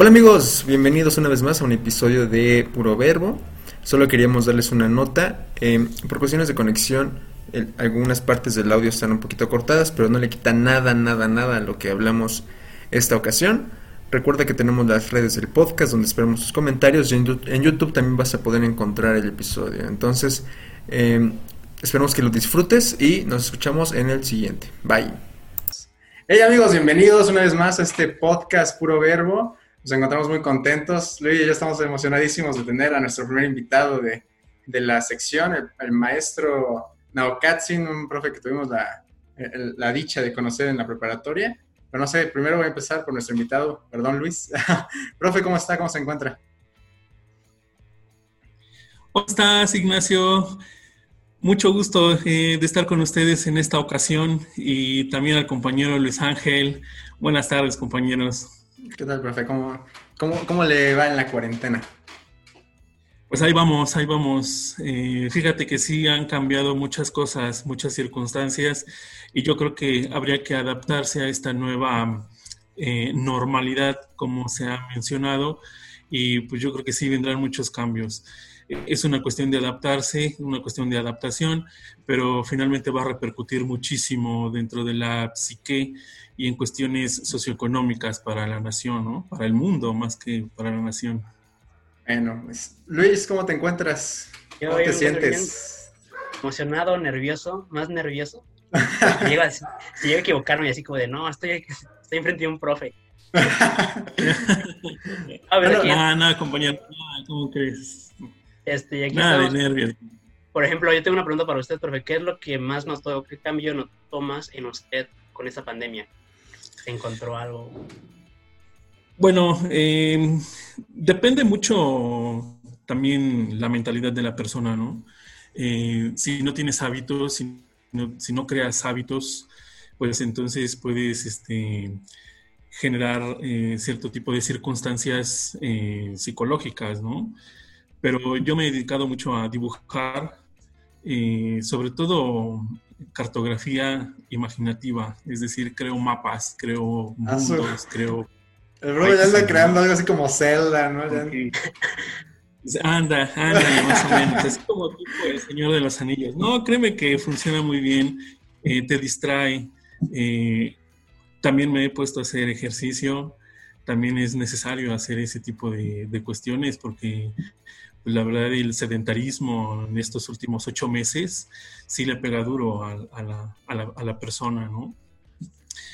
Hola amigos, bienvenidos una vez más a un episodio de Puro Verbo. Solo queríamos darles una nota. Eh, por cuestiones de conexión, algunas partes del audio están un poquito cortadas, pero no le quita nada, nada, nada a lo que hablamos esta ocasión. Recuerda que tenemos las redes del podcast donde esperamos sus comentarios y en, YouTube también vas a poder encontrar el episodio. Entonces, eh, esperamos que lo disfrutes y nos escuchamos en el siguiente. Bye. Hey amigos, bienvenidos una vez más a este podcast Puro Verbo. Nos encontramos muy contentos. Luis y yo estamos emocionadísimos de tener a nuestro primer invitado de, de la sección, el, maestro Naokatsin, un profe que tuvimos la, la, dicha de conocer en la preparatoria. Pero no sé, primero voy a empezar por nuestro invitado, perdón Luis. profe, ¿cómo está? ¿Cómo se encuentra? ¿Cómo estás, Ignacio? Mucho gusto eh, de estar con ustedes en esta ocasión y también al compañero Luis Ángel. Buenas tardes, compañeros. ¿Qué tal, profe? ¿Cómo, cómo, le va en la cuarentena? Pues ahí vamos, ahí vamos. Eh, fíjate que sí han cambiado muchas cosas, muchas circunstancias, y yo creo que habría que adaptarse a esta nueva eh, normalidad, como se ha mencionado, y pues yo creo que sí vendrán muchos cambios. Es una cuestión de adaptarse, una cuestión de adaptación, pero finalmente va a repercutir muchísimo dentro de la psique y en cuestiones socioeconómicas para la nación, ¿no? Para el mundo más que para la nación. Bueno, pues, Luis, ¿cómo te encuentras? ¿Cómo te sientes? Emocionado, nervioso, más nervioso. si llego a equivocarme así como de, no, estoy, estoy enfrente de un profe. a ver, nada, nada, compañero, ¿cómo crees? Este, aquí nada de nervios. Por ejemplo, yo tengo una pregunta para usted, profe. ¿Qué es lo que más notó, qué cambio notó más en usted con esta pandemia? Encontró algo? Bueno, eh, depende mucho también la mentalidad de la persona, ¿no? Eh, si no tienes hábitos, si no, creas hábitos, pues entonces puedes este, generar eh, cierto tipo de circunstancias psicológicas, ¿no? Pero yo me he dedicado mucho a dibujar, sobre todo cartografía imaginativa, es decir, creo mapas, creo ah, mundos, creo... El bro ya anda creando algo así como Zelda, ¿no? Anda, anda, más o menos, es como tipo el Señor de los Anillos. No, créeme que funciona muy bien, eh, te distrae. Eh, también me he puesto a hacer ejercicio, también es necesario hacer ese tipo de, de cuestiones porque la verdad el sedentarismo en estos últimos ocho meses sí le pega duro a, la, a, la, persona, ¿no?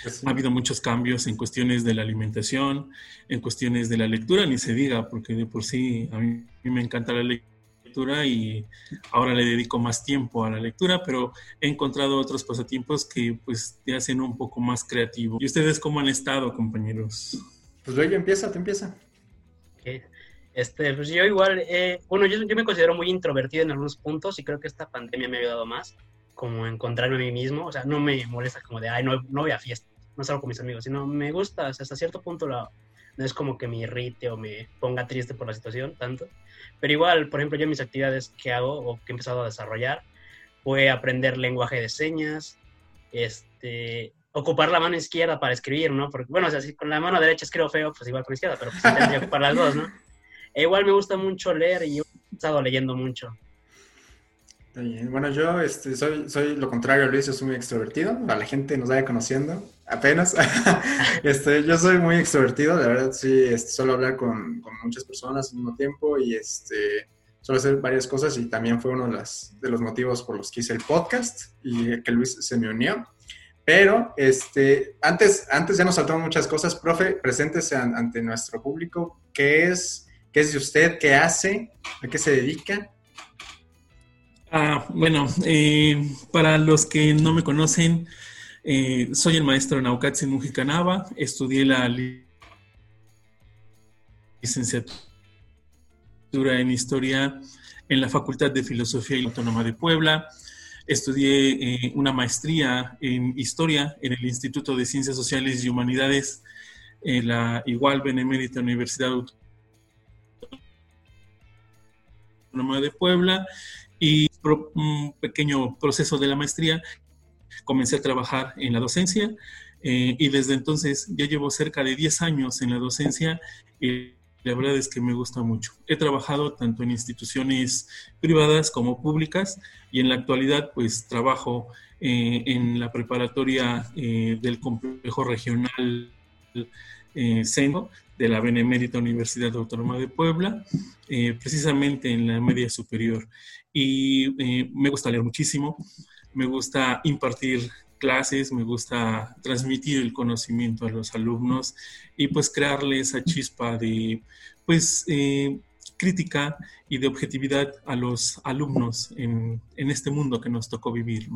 Pues ha habido muchos cambios en cuestiones de la alimentación, en cuestiones de la lectura, ni se diga, porque de por sí a mí, me encanta la lectura y ahora le dedico más tiempo a la lectura, pero he encontrado otros pasatiempos que pues te hacen un poco más creativo. ¿Y ustedes cómo han estado, compañeros? Pues luego empieza, te empieza. Este, pues yo igual, eh, bueno, yo, yo, me considero muy introvertido en algunos puntos y creo que esta pandemia me ha ayudado más, como encontrarme a mí mismo, o sea, no me molesta como de, ay, no, no voy a fiesta, no salgo con mis amigos, sino me gusta, hasta cierto punto no es como que me irrite o me ponga triste por la situación tanto, pero igual, por ejemplo, yo mis actividades que hago o que he empezado a desarrollar fue aprender lenguaje de señas, este, ocupar la mano izquierda para escribir, ¿no? Porque, bueno, o sea, con la mano derecha escribo feo, pues igual con la izquierda, pero pues tendría que ocupar las dos, ¿no? E igual me gusta mucho leer y yo he estado leyendo mucho. Bueno, yo este, soy, soy lo contrario, Luis, yo soy muy extrovertido. A la gente nos vaya conociendo apenas. este, yo soy muy extrovertido, la verdad, sí, este, suelo hablar con, con, muchas personas al mismo tiempo y este, suelo hacer varias cosas y también fue uno de, las, de los motivos por los que hice el podcast y que Luis se me unió. Pero este, antes, antes ya nos saltaron muchas cosas. Profe, preséntese ante nuestro público. ¿Qué es ¿Qué es de usted? ¿Qué hace? ¿A qué se dedica? Ah, bueno, eh, para los que no me conocen, eh, soy el maestro Naukatsi Mujicanaba, estudié la licenciatura en Historia en la Facultad de Filosofía y Autónoma de Puebla. Estudié eh, una maestría en Historia en el Instituto de Ciencias Sociales y Humanidades en la igual Benemérita Universidad Autónoma de Puebla y un pequeño proceso de la maestría comencé a trabajar en la docencia eh, y desde entonces ya llevo cerca de 10 años en la docencia y la verdad es que me gusta mucho. He trabajado tanto en instituciones privadas como públicas y en la actualidad pues trabajo eh, en la preparatoria eh, del complejo regional eh, de la Benemérita Universidad Autónoma de Puebla, precisamente en la media superior. Y me gusta leer muchísimo, me gusta impartir clases, me gusta transmitir el conocimiento a los alumnos y pues crearle esa chispa de pues eh, crítica y de objetividad a los alumnos en, este mundo que nos tocó vivir.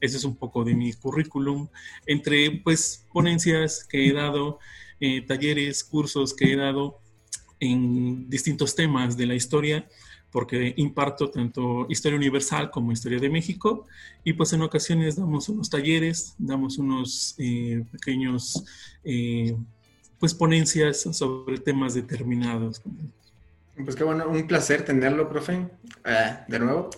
Ese es un poco de mi currículum, entre pues ponencias que he dado, eh, talleres, cursos que he dado en distintos temas de la historia porque imparto tanto historia universal como historia de México y pues en ocasiones damos unos talleres, damos unos eh, pequeños eh, pues ponencias sobre temas determinados. Pues qué bueno, un placer tenerlo, profe, ah, de nuevo.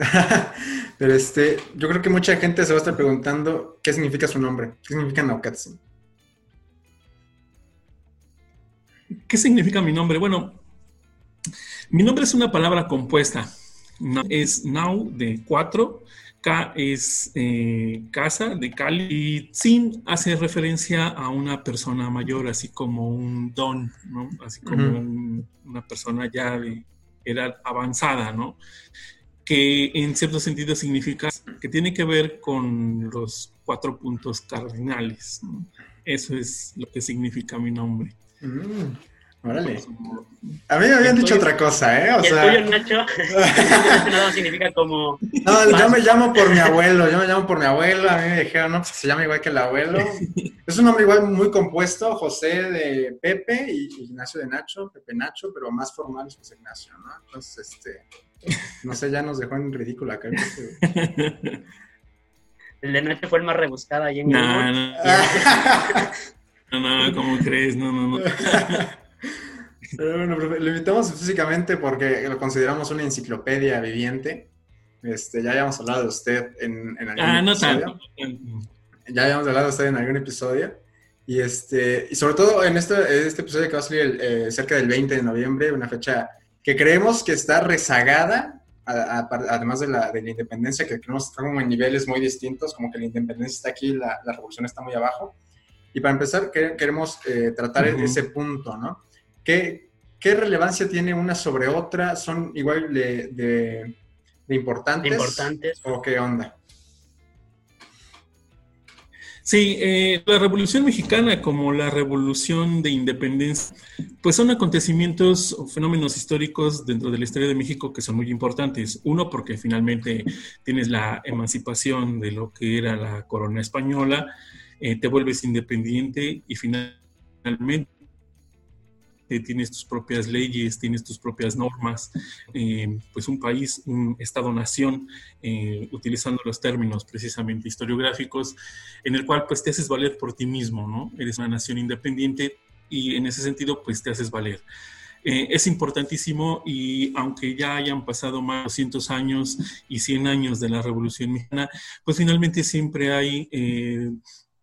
Pero este, yo creo que mucha gente se va a estar preguntando qué significa su nombre, qué significa Naucatsin. ¿Qué significa mi nombre? Bueno, mi nombre es una palabra compuesta. Es now de cuatro, K es eh, casa de Cali y Sin hace referencia a una persona mayor, así como un don, ¿no? Así como una persona ya de edad avanzada, ¿no? Que en cierto sentido significa que tiene que ver con los cuatro puntos cardinales. Eso es lo que significa mi nombre. Mm. Órale. A mí me habían dicho otra cosa, ¿eh? O sea... el tuyo, Nacho, no significa como... No, yo me llamo por mi abuelo, yo me llamo por mi abuelo, a mí me dijeron, no, pues se llama igual que el abuelo. Es un nombre igual muy compuesto, José de Pepe y Ignacio de Nacho, Pepe Nacho, pero más formal es José Ignacio, ¿no? Entonces, este, no sé, ya nos dejó en ridículo acá. El de Nacho fue el más rebuscado ahí en no, no, no, no, ¿cómo crees? No, no, no. Bueno, lo invitamos físicamente porque lo consideramos una enciclopedia viviente. Este, ya habíamos hablado de usted en, algún ah, no episodio. Ya habíamos hablado de usted en algún episodio. Y, este, y sobre todo en este, este episodio que va a salir eh, cerca del 20 de noviembre, una fecha que creemos que está rezagada, además de la, de la independencia, que creemos que está como en niveles muy distintos, como que la independencia está aquí, la, la revolución está muy abajo. Y para empezar, queremos eh, tratar ese punto, ¿no? ¿Qué, ¿Qué, relevancia tiene una sobre otra? ¿Son igual de, de, importantes? importantes. ¿O qué onda? Sí, eh, la Revolución Mexicana como la Revolución de Independencia, pues son acontecimientos o fenómenos históricos dentro de la historia de México que son muy importantes. Uno, porque finalmente tienes la emancipación de lo que era la corona española, eh, te vuelves independiente y finalmente tienes tus propias leyes, tienes tus propias normas, eh, pues un país, un Estado-nación, eh, utilizando los términos precisamente historiográficos, en el cual pues te haces valer por ti mismo, ¿no? Eres una nación independiente y en ese sentido pues te haces valer. es importantísimo y aunque ya hayan pasado más de 200 años y 100 años de la Revolución Mexicana, pues finalmente siempre hay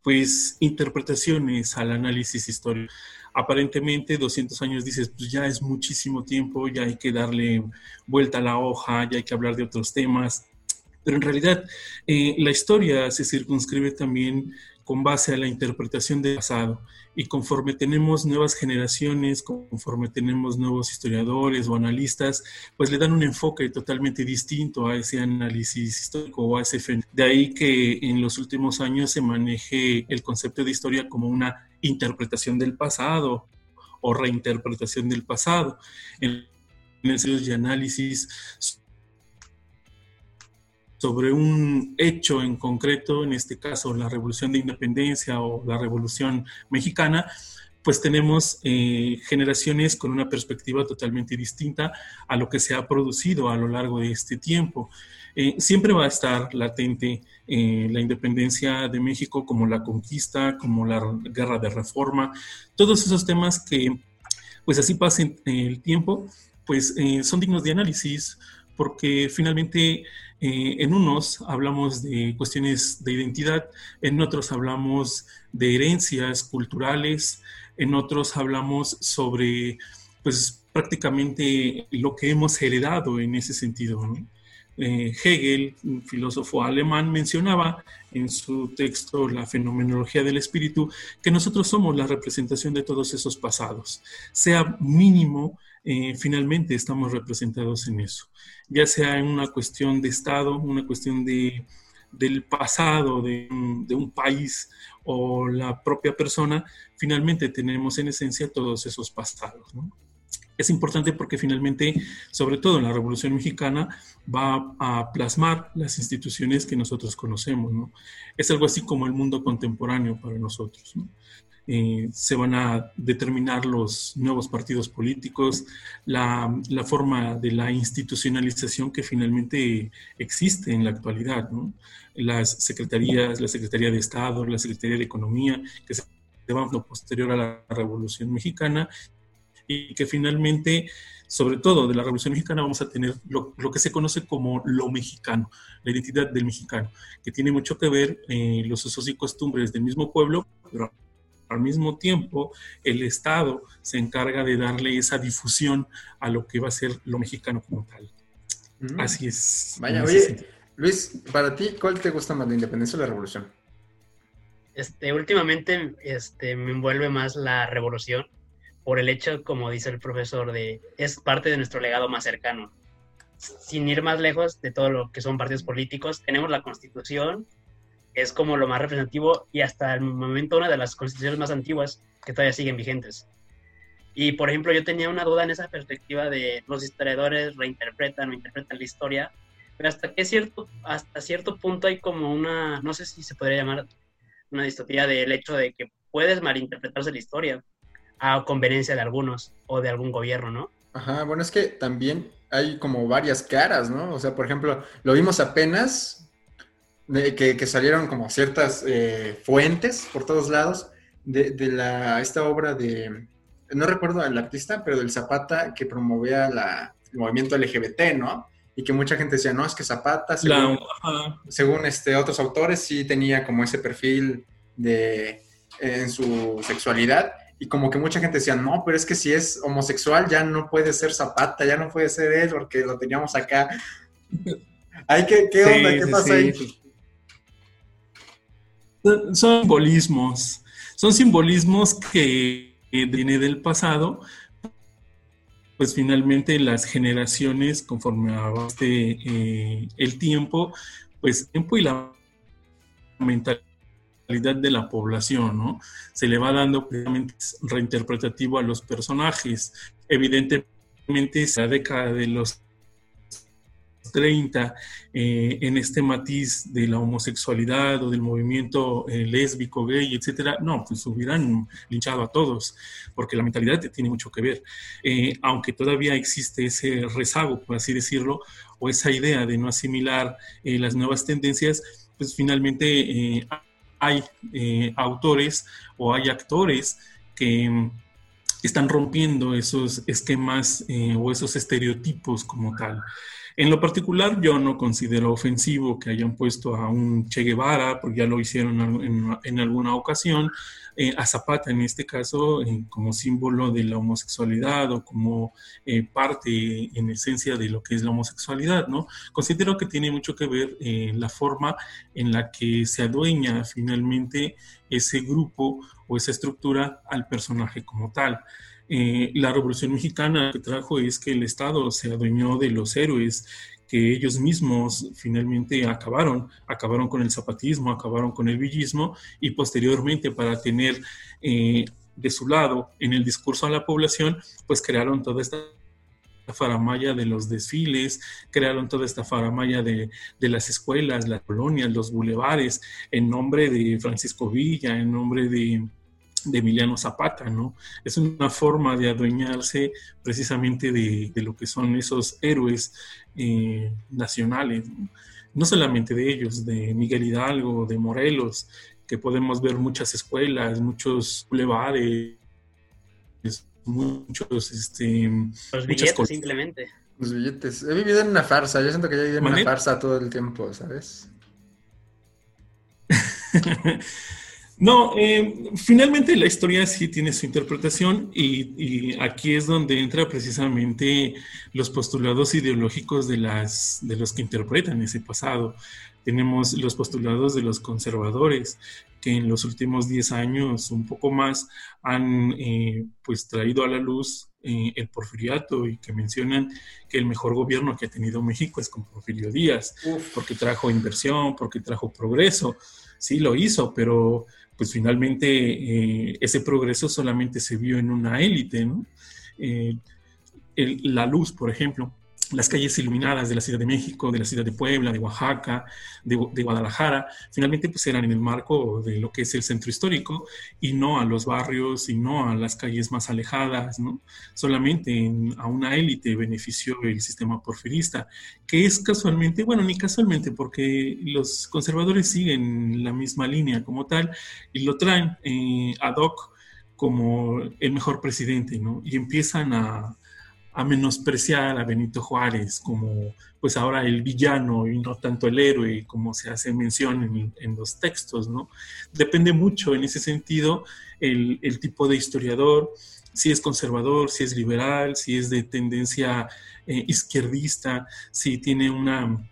pues interpretaciones al análisis histórico. Aparentemente 200 años dices, pues ya es muchísimo tiempo, ya hay que darle vuelta a la hoja, ya hay que hablar de otros temas, pero en realidad eh, la historia se circunscribe también con base a la interpretación del pasado. Y conforme tenemos nuevas generaciones, conforme tenemos nuevos historiadores o analistas, pues le dan un enfoque totalmente distinto a ese análisis histórico o a ese fenómeno. De ahí que en los últimos años se maneje el concepto de historia como una interpretación del pasado o reinterpretación del pasado. En ensayos de análisis sobre un hecho en concreto, en este caso la Revolución de Independencia o la Revolución Mexicana, pues tenemos eh, generaciones con una perspectiva totalmente distinta a lo que se ha producido a lo largo de este tiempo. Eh, siempre va a estar latente eh, la independencia de México como la conquista, como la guerra de reforma, todos esos temas que, pues así pasen el tiempo, pues son dignos de análisis, porque finalmente eh, en unos hablamos de cuestiones de identidad, en otros hablamos de herencias culturales, en otros hablamos sobre, pues prácticamente lo que hemos heredado en ese sentido. Eh, Hegel, un filósofo alemán, mencionaba en su texto La fenomenología del espíritu que nosotros somos la representación de todos esos pasados, sea mínimo eh, finalmente estamos representados en eso, ya sea en una cuestión de Estado, una cuestión de, del pasado de, un país o la propia persona, finalmente tenemos en esencia todos esos pasados. Es importante porque finalmente, sobre todo en la Revolución Mexicana, va a plasmar las instituciones que nosotros conocemos. Es algo así como el mundo contemporáneo para nosotros. Eh, se van a determinar los nuevos partidos políticos, la, forma de la institucionalización que finalmente existe en la actualidad, las secretarías, la Secretaría de Estado, la Secretaría de Economía, que se van posterior a la Revolución Mexicana y que finalmente, sobre todo de la Revolución Mexicana, vamos a tener lo, que se conoce como lo mexicano, la identidad del mexicano, que tiene mucho que ver eh, los usos y costumbres del mismo pueblo, pero al mismo tiempo, el Estado se encarga de darle esa difusión a lo que va a ser lo mexicano como tal. Mm. Así es. Vaya, oye, Luis, para ti, ¿cuál te gusta más, la independencia o la revolución? Este, últimamente este, me envuelve más la revolución por el hecho, como dice el profesor, de es parte de nuestro legado más cercano. Sin ir más lejos de todo lo que son partidos políticos, tenemos la constitución es como lo más representativo y hasta el momento una de las constituciones más antiguas que todavía siguen vigentes. Y por ejemplo, yo tenía una duda en esa perspectiva de los historiadores reinterpretan o interpretan la historia, pero hasta qué cierto, hasta cierto punto hay como una, no sé si se podría llamar una distopía del hecho de que puedes malinterpretarse la historia a conveniencia de algunos o de algún gobierno, ¿no? Ajá, bueno, es que también hay como varias caras, ¿no? O sea, por ejemplo, lo vimos apenas que, salieron como ciertas eh, fuentes por todos lados de, la, esta obra de, no recuerdo el artista, pero del Zapata que promovía la, el movimiento LGBT, ¿no? Y que mucha gente decía, no, es que Zapata, según, este, otros autores, sí tenía como ese perfil de, en su sexualidad. Y como que mucha gente decía, no, pero es que si es homosexual ya no puede ser Zapata, ya no puede ser él, porque lo teníamos acá. Ay, ¿qué, qué onda? ¿Qué pasa ahí? Son simbolismos, son simbolismos que vienen del pasado, pues finalmente las generaciones, conforme avance eh, el tiempo, pues tiempo y la mentalidad de la población, ¿no? Se le va dando reinterpretativo a los personajes. Evidentemente, la década de los 30 eh, en este matiz de la homosexualidad o del movimiento eh, lésbico, gay, etcétera, no, pues hubieran linchado a todos, porque la mentalidad tiene mucho que ver. Eh, aunque todavía existe ese rezago, por así decirlo, o esa idea de no asimilar las nuevas tendencias, pues finalmente hay autores o hay actores que están rompiendo esos esquemas o esos estereotipos como tal. En lo particular, yo no considero ofensivo que hayan puesto a un Che Guevara, porque ya lo hicieron en, alguna ocasión, eh, a Zapata en este caso, eh, como símbolo de la homosexualidad o como eh, parte en esencia de lo que es la homosexualidad, ¿no? Considero que tiene mucho que ver la forma en la que se adueña finalmente ese grupo o esa estructura al personaje como tal. Eh, la Revolución Mexicana que trajo es que el Estado se adueñó de los héroes que ellos mismos finalmente acabaron, acabaron con el zapatismo, acabaron con el villismo y posteriormente para tener eh, de su lado en el discurso a la población, pues crearon toda esta faramaya de los desfiles, crearon toda esta faramaya de, de, las escuelas, las colonias, los bulevares, en nombre de Francisco Villa, en nombre de, de Emiliano Zapata, ¿no? Es una forma de adueñarse precisamente de, lo que son esos héroes eh, nacionales, ¿no? solamente de ellos, de Miguel Hidalgo, de Morelos, que podemos ver muchas escuelas, muchos bulevares, muchos, este, los billetes simplemente. Los billetes. He vivido en una farsa. Yo siento que ya he vivido en una farsa todo el tiempo, ¿sabes? no, eh, finalmente la historia sí tiene su interpretación y, aquí es donde entra precisamente los postulados ideológicos de, las, de los que interpretan ese pasado. Tenemos los postulados de los conservadores, que en los últimos 10 años, un poco más, han eh, pues traído a la luz eh, el porfiriato y que mencionan que el mejor gobierno que ha tenido México es con Porfirio Díaz, porque trajo inversión, porque trajo progreso. Sí, lo hizo, pero pues finalmente eh, ese progreso solamente se vio en una élite, ¿no? la luz, por ejemplo, las calles iluminadas de la Ciudad de México, de la Ciudad de Puebla, de Oaxaca, de, Guadalajara, finalmente pues eran en el marco de lo que es el centro histórico y no a los barrios y no a las calles más alejadas, ¿no? Solamente a una élite benefició el sistema porfirista, que es casualmente, bueno, ni casualmente, porque los conservadores siguen la misma línea como tal y lo traen eh, ad hoc como el mejor presidente, ¿no? Y empiezan a a menospreciar a Benito Juárez como pues ahora el villano y no tanto el héroe como se hace mención en, los textos, ¿no? Depende mucho en ese sentido el, tipo de historiador, si es conservador, si es liberal, si es de tendencia eh, izquierdista, si tiene una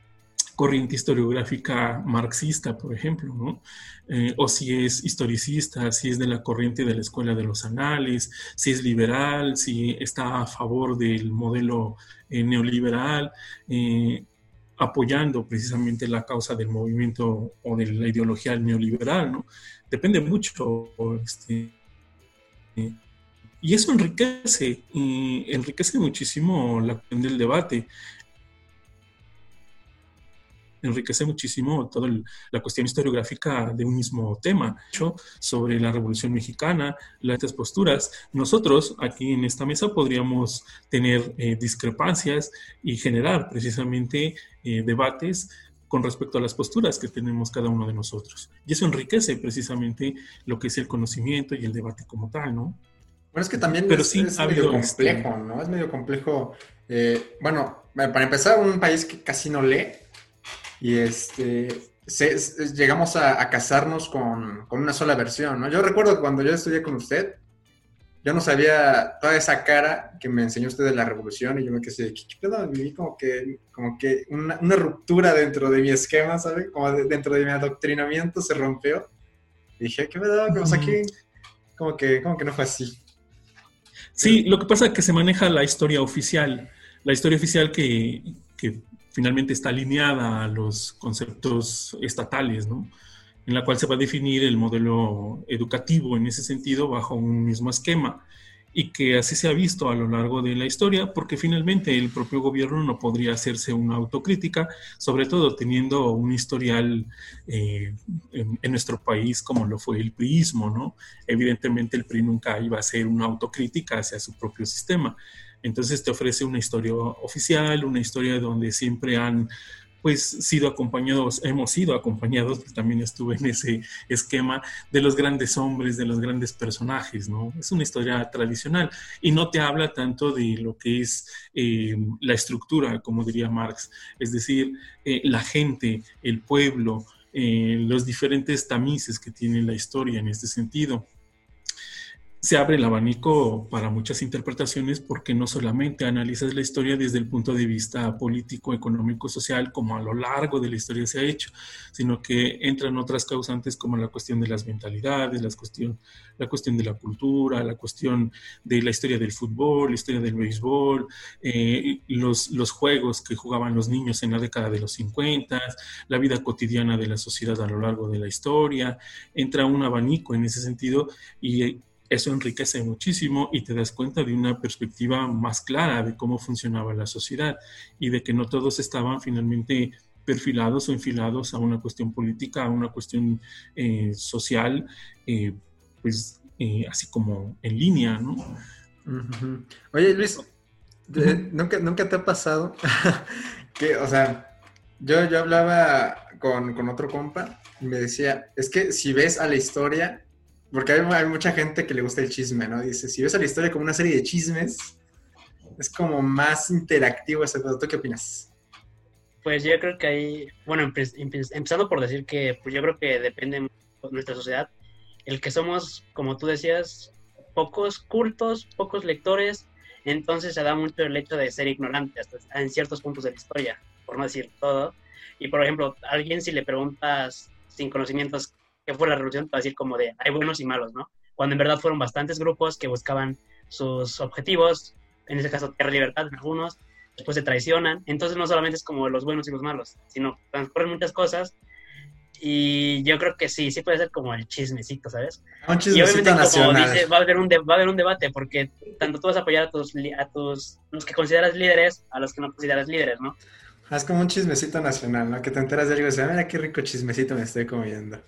corriente historiográfica marxista, por ejemplo, ¿no? Eh, o si es historicista, si es de la corriente de la escuela de los anales, si es liberal, si está a favor del modelo eh, neoliberal, eh, apoyando precisamente la causa del movimiento o de la ideología neoliberal, ¿no? Depende mucho. Este, y eso enriquece, enriquece muchísimo la cuestión del debate enriquece muchísimo toda la cuestión historiográfica de un mismo tema, sobre la Revolución Mexicana, las posturas. Nosotros aquí en esta mesa podríamos tener eh, discrepancias y generar precisamente eh, debates con respecto a las posturas que tenemos cada uno de nosotros. Y eso enriquece precisamente lo que es el conocimiento y el debate como tal, ¿no? Bueno, es que también Pero es, sí, es medio complejo, ¿no? Es medio complejo. Eh, bueno, para empezar, un país que casi no lee, y este, llegamos a, casarnos con, una sola versión, ¿no? Yo recuerdo cuando yo estudié con usted, yo no sabía toda esa cara que me enseñó usted de la revolución y yo me quedé, ¿qué, pedo? Viví como que, como que una, ruptura dentro de mi esquema, ¿sabe? Como dentro de mi adoctrinamiento se rompió. Y dije, ¿qué pedo? ¿Qué aquí? Como que, como que no fue así. Sí, lo que pasa es que se maneja la historia oficial, la historia oficial que, que finalmente está alineada a los conceptos estatales, ¿no? en la cual se va a definir el modelo educativo en ese sentido bajo un mismo esquema y que así se ha visto a lo largo de la historia, porque finalmente el propio gobierno no podría hacerse una autocrítica, sobre todo teniendo un historial eh, en, nuestro país como lo fue el priismo, ¿no? Evidentemente el PRI nunca iba a hacer una autocrítica hacia su propio sistema. Entonces te ofrece una historia oficial, una historia donde siempre han pues sido acompañados, hemos sido acompañados, también estuve en ese esquema de los grandes hombres, de los grandes personajes, ¿no? Es una historia tradicional y no te habla tanto de lo que es eh, la estructura, como diría Marx, es decir, eh, la gente, el pueblo, eh, los diferentes tamices que tiene la historia en este sentido se abre el abanico para muchas interpretaciones porque no solamente analizas la historia desde el punto de vista político, económico, social, como a lo largo de la historia se ha hecho, sino que entran otras causantes como la cuestión de las mentalidades, la cuestión, la cuestión de la cultura, la cuestión de la historia del fútbol, la historia del béisbol, eh, los, los juegos que jugaban los niños en la década de los 50, la vida cotidiana de la sociedad a lo largo de la historia. Entra un abanico en ese sentido y eso enriquece muchísimo y te das cuenta de una perspectiva más clara de cómo funcionaba la sociedad y de que no todos estaban finalmente perfilados o enfilados a una cuestión política, a una cuestión eh, social, eh, pues eh, así como en línea, ¿no? Oye, Luis, ¿nunca, ¿nunca, te ha pasado que, o sea, yo, yo hablaba con, con otro compa y me decía, es que si ves a la historia, porque hay, mucha gente que le gusta el chisme, ¿no? Dice, si ves a la historia como una serie de chismes, Es como más interactivo ese ¿Tú qué opinas? Pues yo creo que ahí, bueno, empezando por decir que pues yo creo que depende de nuestra sociedad, el que somos, como tú decías, pocos cultos, pocos lectores, entonces se da mucho el hecho de ser ignorante hasta en ciertos puntos de la historia, por no decir todo. Y por ejemplo, a alguien si le preguntas sin conocimientos qué fue la revolución, te va a decir como de hay buenos y malos, ¿no? Cuando en verdad fueron bastantes grupos que buscaban sus objetivos, en ese caso tierra libertad en algunos, después se traicionan. Entonces no solamente es como los buenos y los malos, sino transcurren muchas cosas. Y yo creo que sí, sí puede ser como el chismecito, ¿sabes? Un chismecito y obviamente, como dice, va a, haber un va a haber un debate, porque tanto tú vas a apoyar a tus, a tus, los que consideras líderes, a los que no consideras líderes, ¿no? Ah, es como un chismecito nacional, ¿no? Que te enteras de algo y dices, mira qué rico chismecito me estoy comiendo.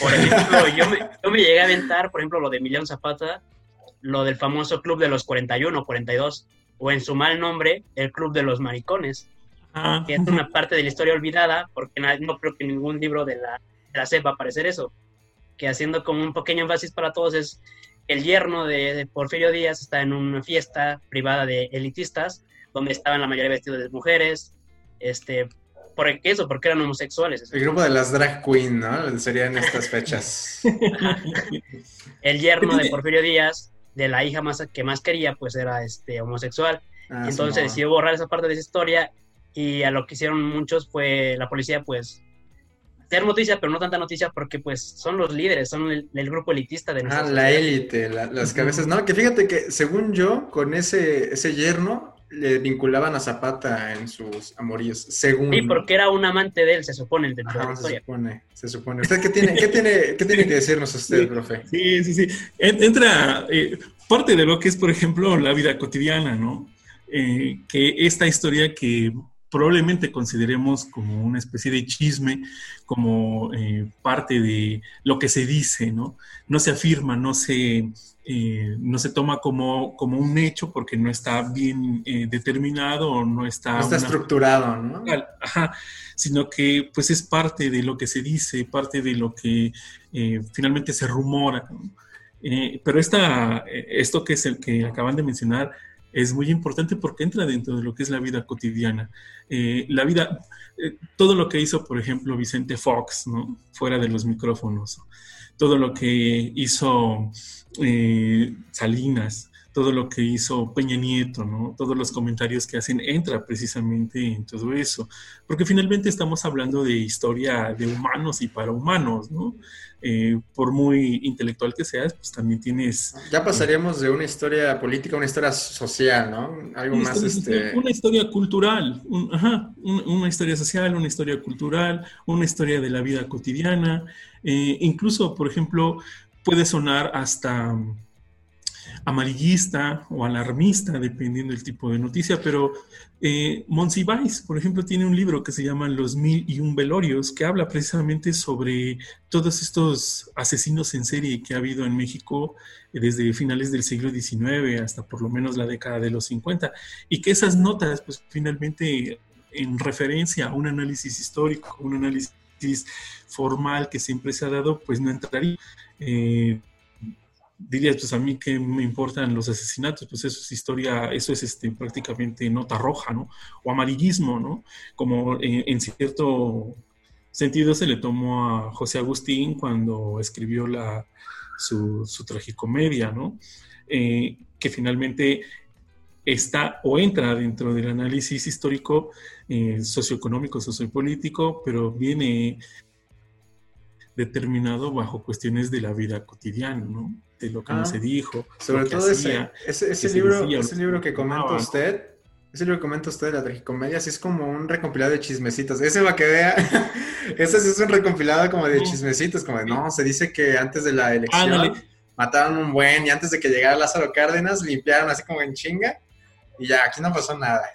Por ejemplo, yo me, yo me llegué a aventar, por ejemplo, lo de Emiliano Zapata, lo del famoso Club de los 41 o 42, o en su mal nombre, el Club de los Maricones, ah. que es una parte de la historia olvidada, porque no creo que ningún libro de la, de la va a aparecer eso, que haciendo como un pequeño énfasis para todos es el yerno de, Porfirio Díaz está en una fiesta privada de elitistas, donde estaban la mayoría vestidos de mujeres, este, ¿por qué eso? Porque eran homosexuales. El grupo de las drag queen, ¿no? Serían estas fechas. el yerno de Porfirio Díaz de la hija más que más quería, pues era este homosexual. Ah, Entonces decidió borrar esa parte de esa historia y a lo que hicieron muchos fue la policía, pues hacer noticia, pero no tanta noticia porque pues son los líderes, son el, grupo elitista de Ah, la élite, las cabezas. No, que fíjate que según yo, con ese, ese yerno, le vinculaban a Zapata en sus amoríos, según... Sí, porque era un amante de él, se supone, dentro de la historia. Se supone, se supone. ¿Usted qué tiene, qué tiene, qué tiene que decirnos usted, profe? Sí, sí, sí. Entra eh, parte de lo que es, por ejemplo, la vida cotidiana, ¿no? Eh, que esta historia que probablemente consideremos como una especie de chisme, como eh, parte de lo que se dice, ¿no? No se afirma, no se eh, no se toma como, como un hecho porque no está bien eh, determinado o no está... No está estructurado, ¿no? Ajá, sino que pues es parte de lo que se dice, parte de lo que finalmente se rumora. pero esta, esto que, es el que acaban de mencionar es muy importante porque entra dentro de lo que es la vida cotidiana. la vida, todo lo que hizo, por ejemplo, Vicente Fox, ¿no? Fuera de los micrófonos todo lo que hizo eh, Salinas, todo lo que hizo Peña Nieto, ¿no? Todos los comentarios que hacen entra precisamente en todo eso, porque finalmente estamos hablando de historia de humanos y para humanos, ¿no? Eh, por muy intelectual que seas, pues también tienes... Ya pasaríamos de una historia política a una historia social, ¿no? Algo más... este... Una historia cultural, ajá, una historia social, una historia cultural, una historia de la vida cotidiana, eh, incluso, por ejemplo, puede sonar hasta amarillista o alarmista, dependiendo del tipo de noticia, pero eh, por ejemplo, tiene un libro que se llama Los Mil y Un Velorios, que habla precisamente sobre todos estos asesinos en serie que ha habido en México desde finales del siglo XIX hasta por lo menos la década de los 50, y que esas notas, pues finalmente en referencia a un análisis histórico, un análisis formal que siempre se ha dado, pues no entraría. Eh, dirías, pues a mí que me importan los asesinatos, pues eso es historia, eso es este, prácticamente nota roja, ¿no? O amarillismo, ¿no? Como en, cierto sentido se le tomó a José Agustín cuando escribió la, su, su tragicomedia, ¿no? Eh, que finalmente está o entra dentro del análisis histórico eh, socioeconómico, sociopolítico, pero viene determinado bajo cuestiones de la vida cotidiana, ¿no? De lo que no ah, se dijo. Sobre todo ese, ese, libro, ese libro que comenta usted, ese libro que comenta usted de la tragicomedia, sí es como un recompilado de chismecitos. Ese va que vea, ese sí es un recompilado como de chismecitos, como de, no, se dice que antes de la elección mataron un buen y antes de que llegara Lázaro Cárdenas limpiaron así como en chinga y ya, aquí no pasó nada.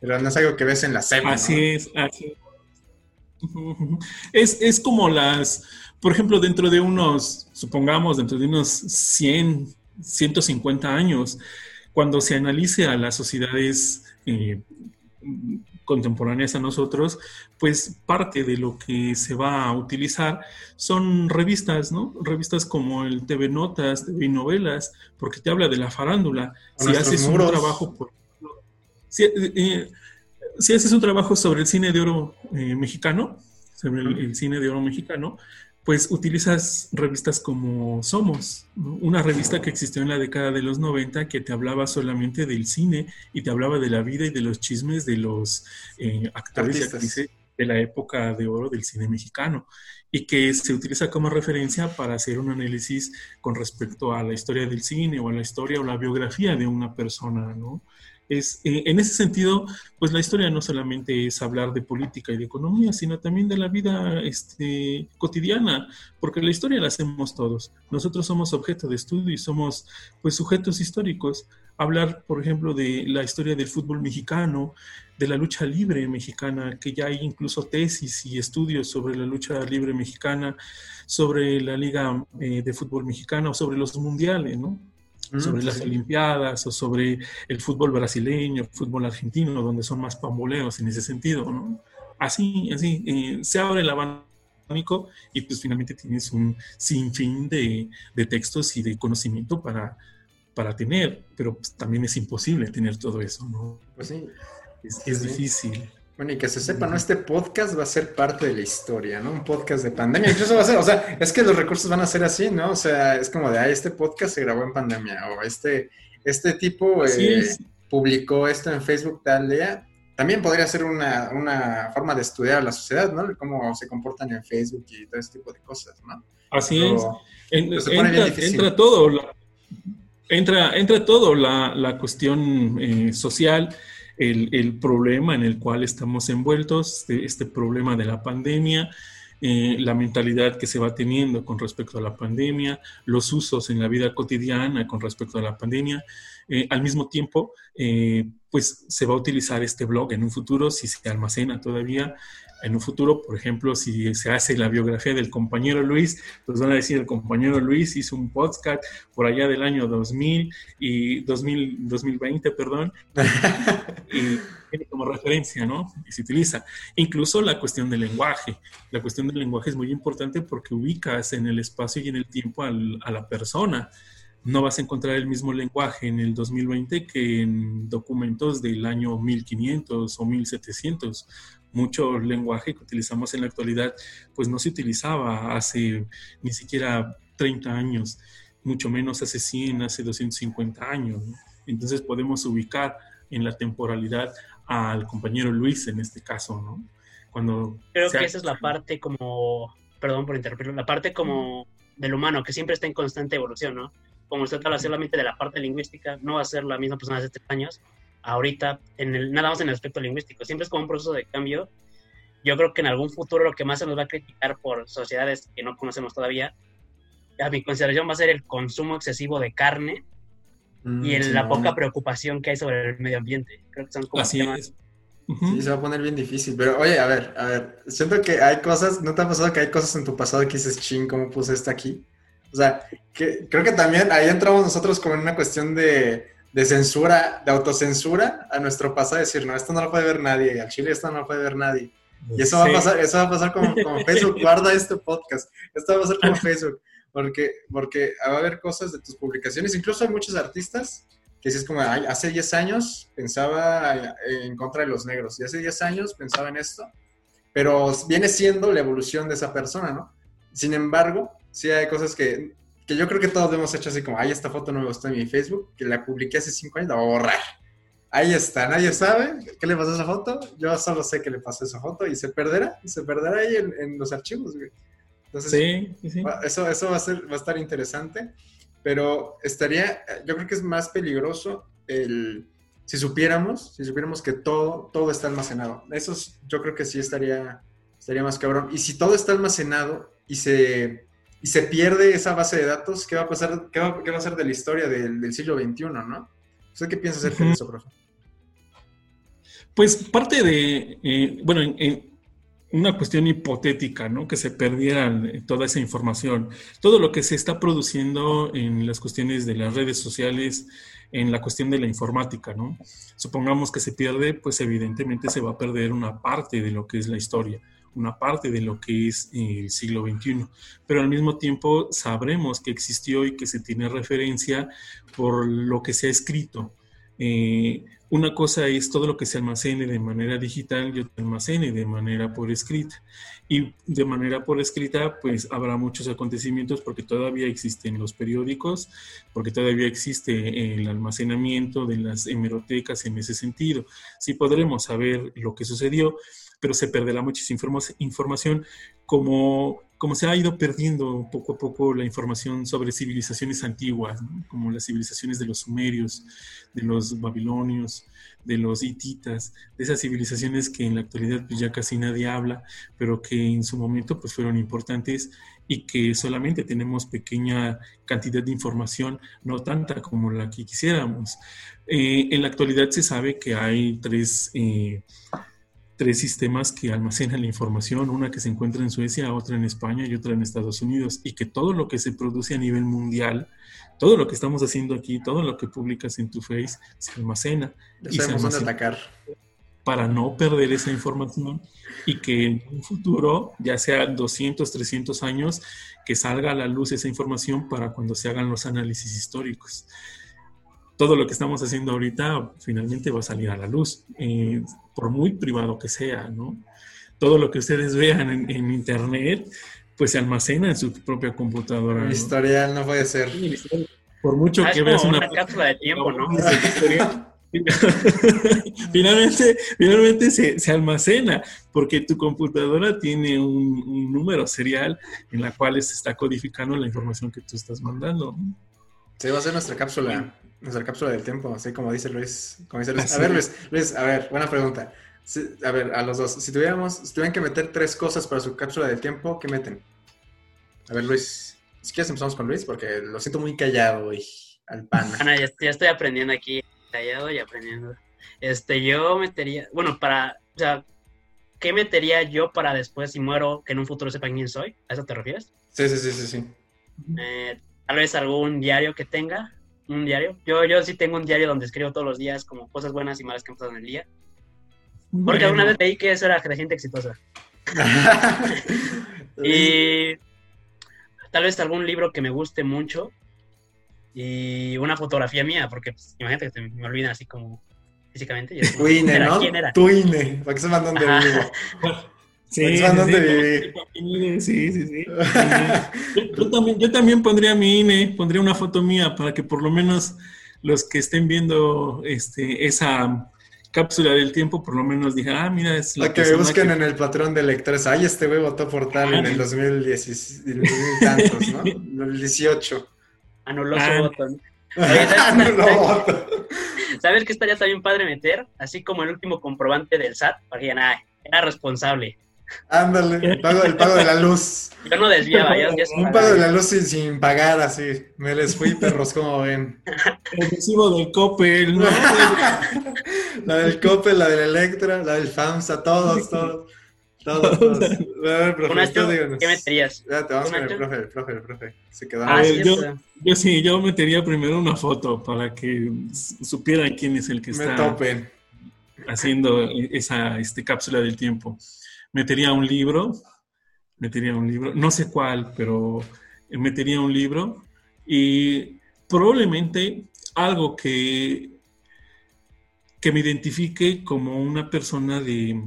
Pero no es algo que ves en la serie. Así es, así es. Es como las, por ejemplo, dentro de unos, supongamos, dentro de unos 100, 150 años, cuando se analice a las sociedades eh, contemporáneas a nosotros, pues parte de lo que se va a utilizar son revistas, ¿no? Revistas como el TV Notas, TV Novelas, porque te habla de la farándula. Si haces un trabajo, por si, eh, si, haces un trabajo sobre el cine de oro eh, mexicano, sobre el, cine de oro mexicano, pues utilizas revistas como Somos, una revista que existió en la década de los 90 que te hablaba solamente del cine y te hablaba de la vida y de los chismes de los eh, actores y actrices de la época de oro del cine mexicano y que se utiliza como referencia para hacer un análisis con respecto a la historia del cine o a la historia o la biografía de una persona, ¿no? Es, eh, en ese sentido, pues la historia no solamente es hablar de política y de economía, sino también de la vida este, cotidiana, porque la historia la hacemos todos. Nosotros somos objeto de estudio y somos pues sujetos históricos. Hablar, por ejemplo, de la historia del fútbol mexicano, de la lucha libre mexicana, que ya hay incluso tesis y estudios sobre la lucha libre mexicana, sobre la liga eh, de fútbol mexicano, sobre los mundiales, ¿no? Sobre las Olimpiadas o sobre el fútbol brasileño, el fútbol argentino, donde son más pamboleos en ese sentido, ¿no? Así, así, eh, se abre el abanico y pues finalmente tienes un sinfín de, de textos y de conocimiento para, para tener, pero pues, también es imposible tener todo eso, ¿no? Pues sí. Es, difícil. Bueno, y que se sepa, ¿no? Este podcast va a ser parte de la historia, ¿no? Un podcast de pandemia. Incluso va a ser, o sea, es que los recursos van a ser así, ¿no? O sea, es como de, ay, este podcast se grabó en pandemia, o este, este tipo eh, publicó esto en Facebook tal día. También podría ser una, una, forma de estudiar a la sociedad, ¿no? Cómo se comportan en Facebook y todo este tipo de cosas, ¿no? Así es. entra, todo, entra, entra todo la, la cuestión eh, social el, problema en el cual estamos envueltos, este, este problema de la pandemia, eh, la mentalidad que se va teniendo con respecto a la pandemia, los usos en la vida cotidiana con respecto a la pandemia. Eh, al mismo tiempo, eh, pues se va a utilizar este blog en un futuro si se almacena todavía en un futuro, por ejemplo, si se hace la biografía del compañero Luis, pues van a decir, el compañero Luis hizo un podcast por allá del año 2000 y 2000, 2020, perdón, y tiene como referencia, ¿no? Y se utiliza. Incluso la cuestión del lenguaje. La cuestión del lenguaje es muy importante porque ubicas en el espacio y en el tiempo a la persona no vas a encontrar el mismo lenguaje en el 2020 que en documentos del año 1500 o 1700 mucho lenguaje que utilizamos en la actualidad, pues no se utilizaba hace ni siquiera 30 años, mucho menos hace 100, hace 250 años. Entonces podemos ubicar en la temporalidad al compañero Luis en este caso, ¿no? Cuando Creo que esa es la parte como, perdón por interrumpirlo, la parte como del humano, que siempre está en constante evolución, ¿no? Como usted habla solamente de la parte lingüística, no va a ser la misma persona hace tres años, ahorita, en el, nada más en el aspecto lingüístico, siempre es como un proceso de cambio. Yo creo que en algún futuro lo que más se nos va a criticar por sociedades que no conocemos todavía, a mi consideración va a ser el consumo excesivo de carne y mm, la poca preocupación que hay sobre el medio ambiente. Creo que son como Así temas... Sí, se va a poner bien difícil. Pero oye, a ver, a ver, siento que hay cosas, ¿no te ha pasado que hay cosas en tu pasado que dices, ching, ¿cómo puse esto aquí? O sea, que, creo que también ahí entramos nosotros como en una cuestión de, de censura, de autocensura a nuestro pasado, decir, no, esto no lo puede ver nadie, al Chile esto no lo puede ver nadie. Y eso va a pasar, eso va a pasar como, Facebook, guarda este podcast, esto va a pasar como Facebook, porque, porque va a haber cosas de tus publicaciones, incluso hay muchos artistas que si es como, hace 10 años pensaba en contra de los negros, y hace 10 años pensaba en esto, pero viene siendo la evolución de esa persona, ¿no? Sin embargo, sí hay cosas que que yo creo que todos hemos hecho así como, ay, esta foto no me gustó en mi Facebook, que la publiqué hace cinco años, la voy a borrar. Ahí está, nadie sabe qué le pasó a esa foto, yo solo sé que le pasó a esa foto y se perderá, se perderá ahí en, los archivos, Entonces, sí, sí. Eso, eso va, a ser, va a estar interesante, pero estaría, yo creo que es más peligroso el, si supiéramos, si supiéramos que todo, todo está almacenado. Eso yo creo que sí estaría, estaría más cabrón. Y si todo está almacenado y se y se pierde esa base de datos, ¿qué va a pasar, qué va, qué va a ser de la historia del, siglo XXI, no? ¿Usted qué piensa acerca de eso, profe? Pues parte de, eh, bueno, en, una cuestión hipotética, ¿no? Que se perdiera toda esa información. Todo lo que se está produciendo en las cuestiones de las redes sociales, en la cuestión de la informática, ¿no? Supongamos que se pierde, pues evidentemente se va a perder una parte de lo que es la historia una parte de lo que es el siglo XXI, pero al mismo tiempo sabremos que existió y que se tiene referencia por lo que se ha escrito. Eh, una cosa es todo lo que se almacene de manera digital y otra almacene de manera por escrita. Y de manera por escrita, pues habrá muchos acontecimientos porque todavía existen los periódicos, porque todavía existe el almacenamiento de las hemerotecas en ese sentido. Sí podremos saber lo que sucedió, pero se perderá muchísima información como, como se ha ido perdiendo poco a poco la información sobre civilizaciones antiguas, como las civilizaciones de los sumerios, de los babilonios, de los hititas, de esas civilizaciones que en la actualidad pues, ya casi nadie habla, pero que en su momento pues fueron importantes y que solamente tenemos pequeña cantidad de información, no tanta como la que quisiéramos. Eh, en la actualidad se sabe que hay tres... Eh, tres sistemas que almacenan la información, una que se encuentra en Suecia, otra en España y otra en Estados Unidos, y que todo lo que se produce a nivel mundial, todo lo que estamos haciendo aquí, todo lo que publicas en tu Face, se almacena. y se almacena atacar. Para no perder esa información y que en un futuro, ya sea 200, 300 años, que salga a la luz esa información para cuando se hagan los análisis históricos todo lo que estamos haciendo ahorita finalmente va a salir a la luz, eh, por muy privado que sea, ¿no? Todo lo que ustedes vean en, internet, pues se almacena en su propia computadora. ¿no? Historial no puede ser. Por mucho ah, que veas una, una cápsula de tiempo, ¿no? finalmente, finalmente se, se, almacena porque tu computadora tiene un, un, número serial en la cual se está codificando la información que tú estás mandando. Sí, va a ser nuestra cápsula nuestra cápsula del tiempo, así como dice Luis. Como dice Luis. A ver, Luis, Luis, a ver, buena pregunta. a ver, a los dos, si tuviéramos, si tuvieran que meter tres cosas para su cápsula del tiempo, ¿qué meten? A ver, Luis, si quieres empezamos con Luis, porque lo siento muy callado y al pan. Ana, ya, estoy aprendiendo aquí, callado y aprendiendo. Este, yo metería, bueno, para, o sea, ¿qué metería yo para después, si muero, que en un futuro sepan quién soy? ¿A eso te refieres? Sí, sí, sí, sí, sí. Eh, tal vez algún diario que tenga, un diario. Yo, yo sí tengo un diario donde escribo todos los días como cosas buenas y malas que han pasado en el día. Porque alguna vez leí que eso era de gente exitosa. y tal vez algún libro que me guste mucho y una fotografía mía, porque pues, imagínate que me olvidan así como físicamente. Twine, ¿no? ¿Quién era? Twine, ¿para qué se mandan de vivo? Sí, sí, sí, sí, sí, yo, también, yo también pondría mi INE, pondría una foto mía para que por lo menos los que estén viendo este, esa cápsula del tiempo, por lo menos digan, ah, mira, es la que me busquen en el patrón de lectores. Ay, este güey votó por tal en el 2010 tantos, ¿no? El 18. Anuló su voto. ¿Sabes qué estaría también padre meter? Así como el último comprobante del SAT, para que digan, ah, era responsable. Ándale, el pago, el pago de la luz. Yo no desviaba, ya, Un pago de la luz sin, pagar, así. Me les fui, perros, como ven. El recibo del Coppel, ¿no? la del Coppel, la del Electra, la del FAMSA, todos, todos. Todos, todos. A ver, profe, ¿qué meterías? Ya, te vamos con el profe, el profe, el profe. Se quedó. A ver, yo, yo, sí, yo metería primero una foto para que supieran quién es el que está topen. haciendo esa este, cápsula del tiempo metería un libro, metería un libro, no sé cuál, pero metería un libro y probablemente algo que, que me identifique como una persona de,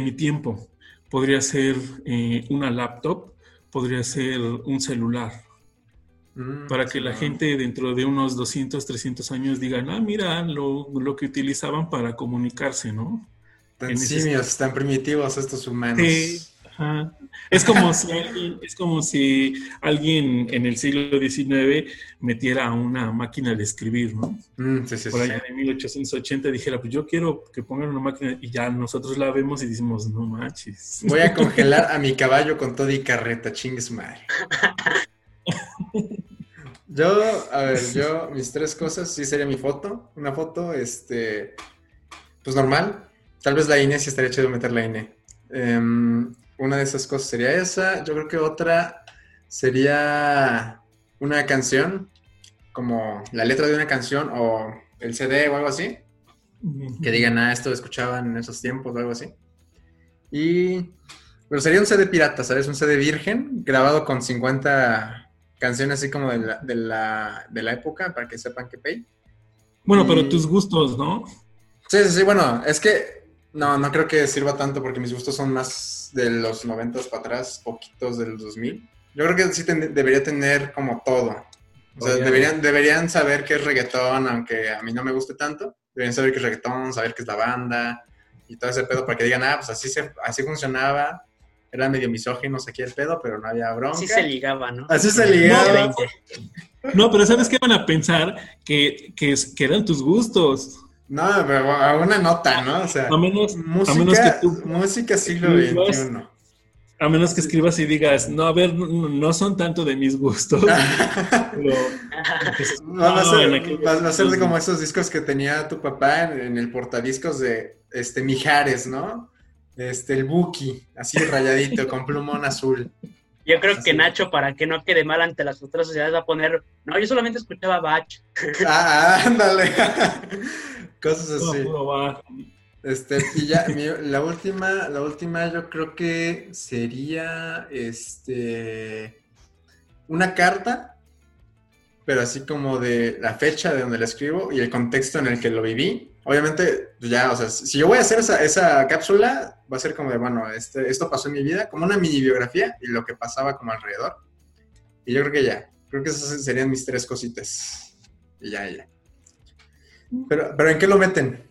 mi tiempo. Podría ser eh, una laptop, podría ser un celular. Mm, para que la gente dentro de unos 200, 300 años digan, ah, mira lo, lo que utilizaban para comunicarse, ¿no? Tan simios, tan primitivos estos humanos. Es como si alguien, es como si alguien en el siglo XIX metiera una máquina de escribir, ¿no? Mm, Por allá en 1880 dijera, pues yo quiero que pongan una máquina y ya nosotros la vemos y decimos, no manches. Voy a congelar a mi caballo con todo y carreta, chingues madre. Yo, a ver, yo, mis tres cosas, sí sería mi foto. Una foto, este, pues normal, Tal vez la INE sí estaría chido meter la INE. Em, una de esas cosas sería esa. Yo creo que otra sería una canción, como la letra de una canción o el CD o algo así. Que digan, ah, esto escuchaban en esos tiempos o algo así. Y. Pero sería un CD pirata, ¿sabes? Un CD virgen, grabado con 50 canciones así como de la, de la, de la época, para que sepan que pay. Bueno, pero tus gustos, ¿no? Sí, sí, sí, bueno, es que no, no creo que sirva tanto porque mis gustos son más de los 90 para atrás, poquitos del 2000. Yo creo que sí debería tener como todo. O sea, deberían, deberían saber qué es reggaetón, aunque a mí no me guste tanto. Deberían saber qué es reggaetón, saber qué es la banda y todo ese pedo para que digan, ah, pues así, se, así funcionaba. Era medio misóginos aquí el pedo, pero no había bronca. Así se ligaba, ¿no? Así se ligaba. No, pero ¿sabes qué van a pensar? Que, que, que eran tus gustos. No, pero a una nota, ¿no? O sea, a menos, música, a menos que tú, música siglo XXI. A menos que escribas y digas, no, a ver, no, son tanto de mis gustos. pero, va, a ser, va, a ser, de como esos discos que tenía tu papá en, el portadiscos de este Mijares, ¿no? Este, el Buki, así rayadito, con plumón azul. Yo creo que Nacho, para que no quede mal ante las otras sociedades, va a poner, no, yo solamente escuchaba Bach. Ah, ándale. Cosas así. Este, y ya, la última, la última yo creo que sería este una carta, pero así como de la fecha de donde la escribo y el contexto en el que lo viví. Obviamente, pues ya, o sea, si yo voy a hacer esa, esa cápsula, va a ser como de, bueno, este, esto pasó en mi vida, como una mini biografía y lo que pasaba como alrededor. Y yo creo que ya, creo que esas serían mis tres cositas. Y ya, ya. Pero, pero ¿en qué lo meten?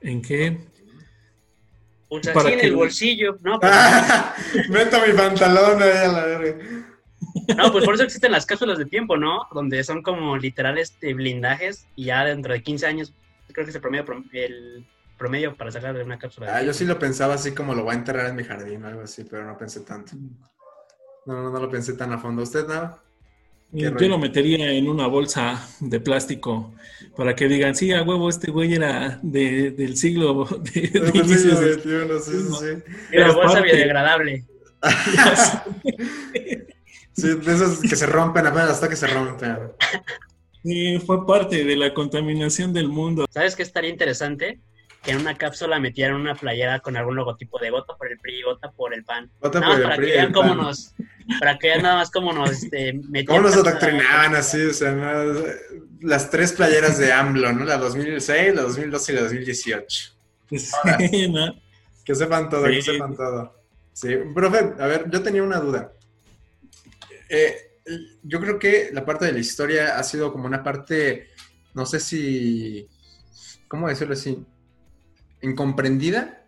¿En qué? Pues así en el bolsillo, ¿no? Meto mi pantalón ahí a la verga. No, pues por eso existen las cápsulas de tiempo, ¿no? Donde son como literales de blindajes y ya dentro de 15 años, creo que es el promedio, el promedio para sacar de una cápsula. ah, yo sí lo pensaba así como lo voy a enterrar en mi jardín o algo así, pero no pensé tanto. No, no, no lo pensé tan a fondo. ¿Usted nada? Yo lo metería en una bolsa de plástico para que digan, sí, a huevo, este güey era de, del siglo de, de siglo XXI, sí, sí. Era bolsa biodegradable. sí, de esas que se rompen apenas hasta que se rompen. Sí, fue parte de la contaminación del mundo. ¿Sabes qué estaría interesante? que en una cápsula metieran una playera con algún logotipo de vota por el PRI, vota por el PAN. Vota por el para PRI, que vean cómo nos, para que vean nada más cómo nos este, metían. ¿Cómo nos adoctrinaban así? O sea, ¿no? las tres playeras de AMLO, ¿no? La 2006, la 2012 y la 2018. Sí, ¿no? Que sepan todo, sí. que sepan todo. Sí, profe, a ver, yo tenía una duda. Eh, yo creo que la parte de la historia ha sido como una parte, no sé si, ¿cómo decirlo así? incomprendida,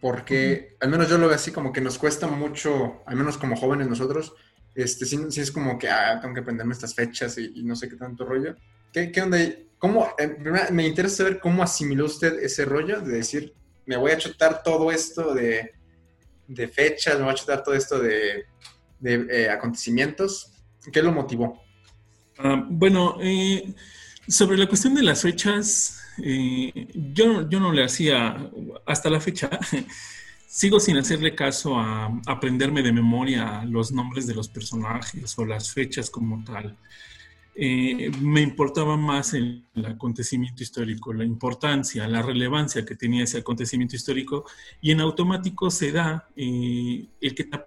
porque al menos yo lo veo así como que nos cuesta mucho, al menos como jóvenes nosotros, este, sí, es como que ah, tengo que aprenderme estas fechas y, no sé qué tanto rollo. ¿Qué, qué onda? ¿Cómo, eh, me interesa saber cómo asimiló usted ese rollo de decir, me voy a chutar todo esto de, de fechas, me voy a chutar todo esto de, de eh, acontecimientos. ¿Qué lo motivó? Uh, bueno, eh, sobre la cuestión de las fechas, eh, yo, yo no le hacía, hasta la fecha, sigo sin hacerle caso a aprenderme de memoria los nombres de los personajes o las fechas como tal. Eh, me importaba más el, acontecimiento histórico, la importancia, la relevancia que tenía ese acontecimiento histórico y en automático se da eh, el que te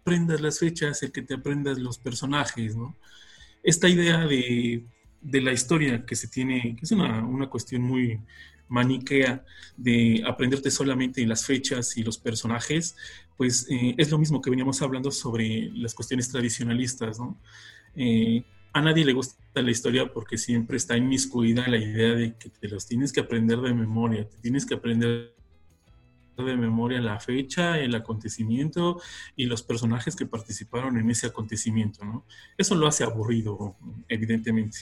aprendas las fechas, el que te aprendas los personajes, ¿no? Esta idea de de la historia que se tiene, que es una, una cuestión muy maniquea de aprenderte solamente las fechas y los personajes, pues eh, es lo mismo que veníamos hablando sobre las cuestiones tradicionalistas, ¿no? Eh, a nadie le gusta la historia porque siempre está inmiscuida la idea de que te los tienes que aprender de memoria, te tienes que aprender de memoria la fecha, el acontecimiento y los personajes que participaron en ese acontecimiento, ¿no? Eso lo hace aburrido, evidentemente.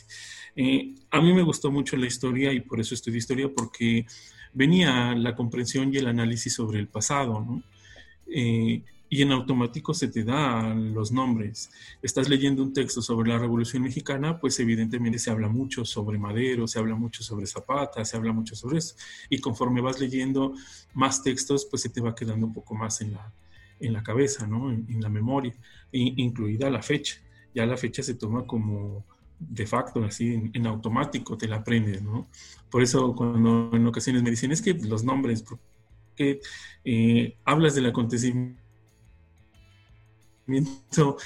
Eh, a mí me gustó mucho la historia y por eso estudié historia, porque venía la comprensión y el análisis sobre el pasado, ¿no? Eh, y en automático se te dan los nombres. Estás leyendo un texto sobre la Revolución Mexicana, pues evidentemente se habla mucho sobre Madero, se habla mucho sobre Zapata, se habla mucho sobre eso. Y conforme vas leyendo más textos, pues se te va quedando un poco más en la, en la cabeza, ¿no? En, la memoria, incluida la fecha. Ya la fecha se toma como de facto, así en, automático te la aprendes, ¿no? Por eso cuando en ocasiones me dicen, es que los nombres, que eh, hablas del acontecimiento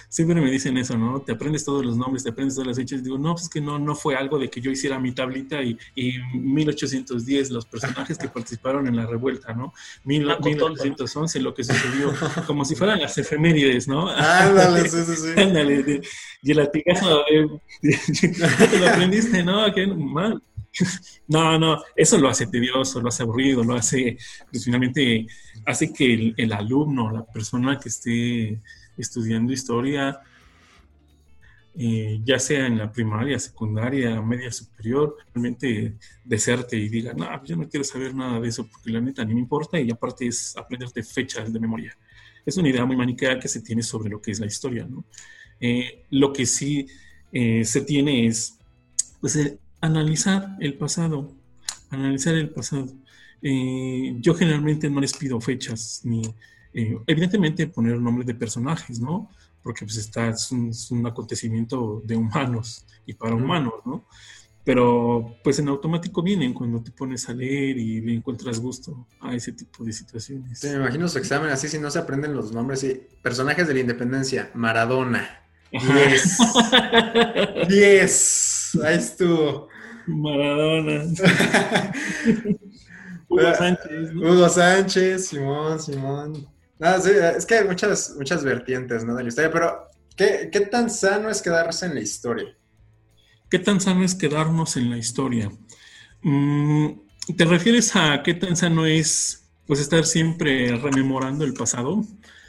siempre me dicen eso, ¿no? Te aprendes todos los nombres, te aprendes todas las fechas. Digo, no, pues es que no, no fue algo de que yo hiciera mi tablita y, y 1810 los personajes que participaron en la revuelta, ¿no? 1811 lo que sucedió, como si fueran las efemérides, ¿no? Ándale, sí, sí, sí. Ándale, y el latigazo, eh, te lo aprendiste, ¿no? ¿Qué? Mal. No, no, eso lo hace tedioso, lo hace aburrido, lo hace, pues finalmente hace que el, alumno, la persona que esté estudiando historia, eh, ya sea en la primaria, secundaria, media superior, realmente deserte y diga, no, yo no quiero saber nada de eso porque la neta ni me importa y aparte es aprenderte fechas de memoria. Es una idea muy maniquea que se tiene sobre lo que es la historia, ¿no? Eh, lo que sí eh, se tiene es, pues, analizar el pasado, analizar el pasado. Eh, yo generalmente no les pido fechas, ni eh, evidentemente poner nombres de personajes, ¿no? Porque pues está, es un, acontecimiento de humanos y para humanos, ¿no? Pero pues en automático vienen cuando te pones a leer y le encuentras gusto a ese tipo de situaciones. me imagino su examen así si no se aprenden los nombres. y Personajes de la independencia, Maradona. 10. 10. Ahí estuvo. Maradona. Hugo Sánchez. Hugo Sánchez, Simón, Simón. Es que hay muchas, muchas vertientes ¿no? de la historia, pero ¿qué, ¿qué tan sano es quedarse en la historia? ¿Qué tan sano es quedarnos en la historia? Mm, ¿Te refieres a qué tan sano es pues estar siempre rememorando el pasado?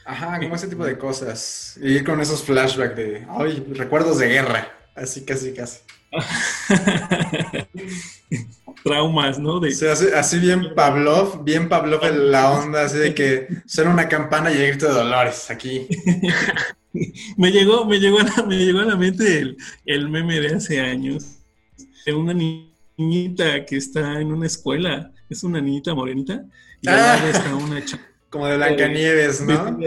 Ajá, como ese tipo de cosas. Y ir con esos flashbacks de, ay, recuerdos de guerra. Así, casi, casi. Traumas, ¿no? De... así, bien Pavlov, bien Pavlov en la onda, así de que suena una campana y grito de dolores aquí. me llegó, me llegó a la, me llegó a la mente el, meme de hace años de una niñita que está en una escuela, es una niñita morenita, y ah, está una Como de Blancanieves, ¿no?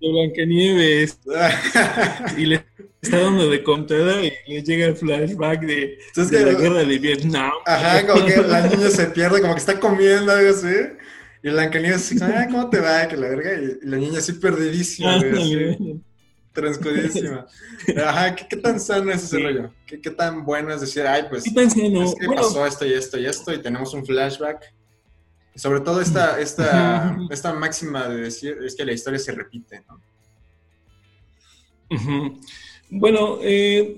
de Blancanieves y le está dando de contada y le llega el flashback de, la guerra de Vietnam. Ajá, como que la niña se pierde, como que está comiendo algo así. Y Blancanieves dice, ah, ¿cómo te va? Que la verga. Y la niña así perdidísima, Transcudísima. Ajá, ¿qué, tan sano es ese rollo? ¿Qué, ¿Qué, tan bueno es decir, ay, pues, ¿Qué es que pasó esto y esto y esto y tenemos un flashback? Sobre todo esta, esta, esta máxima de decir es que la historia se repite, ¿no? Bueno, eh,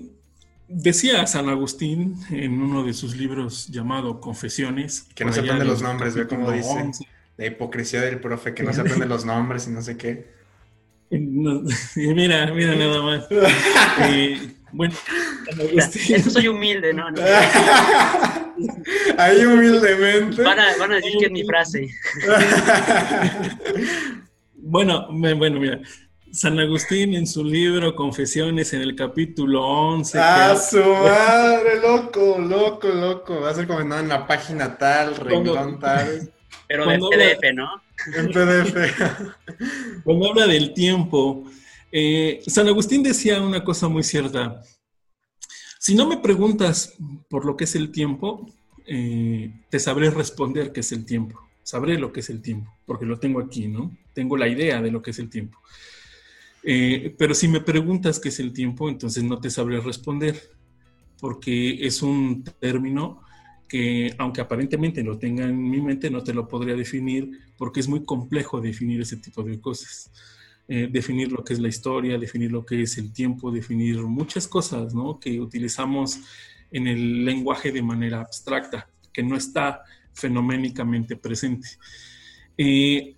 decía San Agustín en uno de sus libros llamado Confesiones. Que no se aprende los nombres, ve cómo dice. La hipocresía del profe, que no se aprende los nombres y no sé qué. mira, mira nada más. Eh, bueno, Eso soy humilde, ¿no? no. Ahí humildemente. Van a, van a decir que es mi frase. bueno, bueno, mira. San Agustín en su libro Confesiones en el capítulo 11. ¡Ah, su madre! Loco, loco, loco. Va a ser comentado en la página tal, renglón tal. Pero de PDF, ¿no? En PDF. Cuando habla del tiempo, eh, San Agustín decía una cosa muy cierta. Si no me preguntas por lo que es el tiempo, eh, te sabré responder qué es el tiempo. Sabré lo que es el tiempo, porque lo tengo aquí, ¿no? Tengo la idea de lo que es el tiempo. Eh, pero si me preguntas qué es el tiempo, entonces no te sabré responder, porque es un término que, aunque aparentemente lo tenga en mi mente, no te lo podría definir, porque es muy complejo definir ese tipo de cosas. Eh, definir lo que es la historia, definir lo que es el tiempo, definir muchas cosas ¿no? que utilizamos en el lenguaje de manera abstracta, que no está fenoménicamente presente. Eh,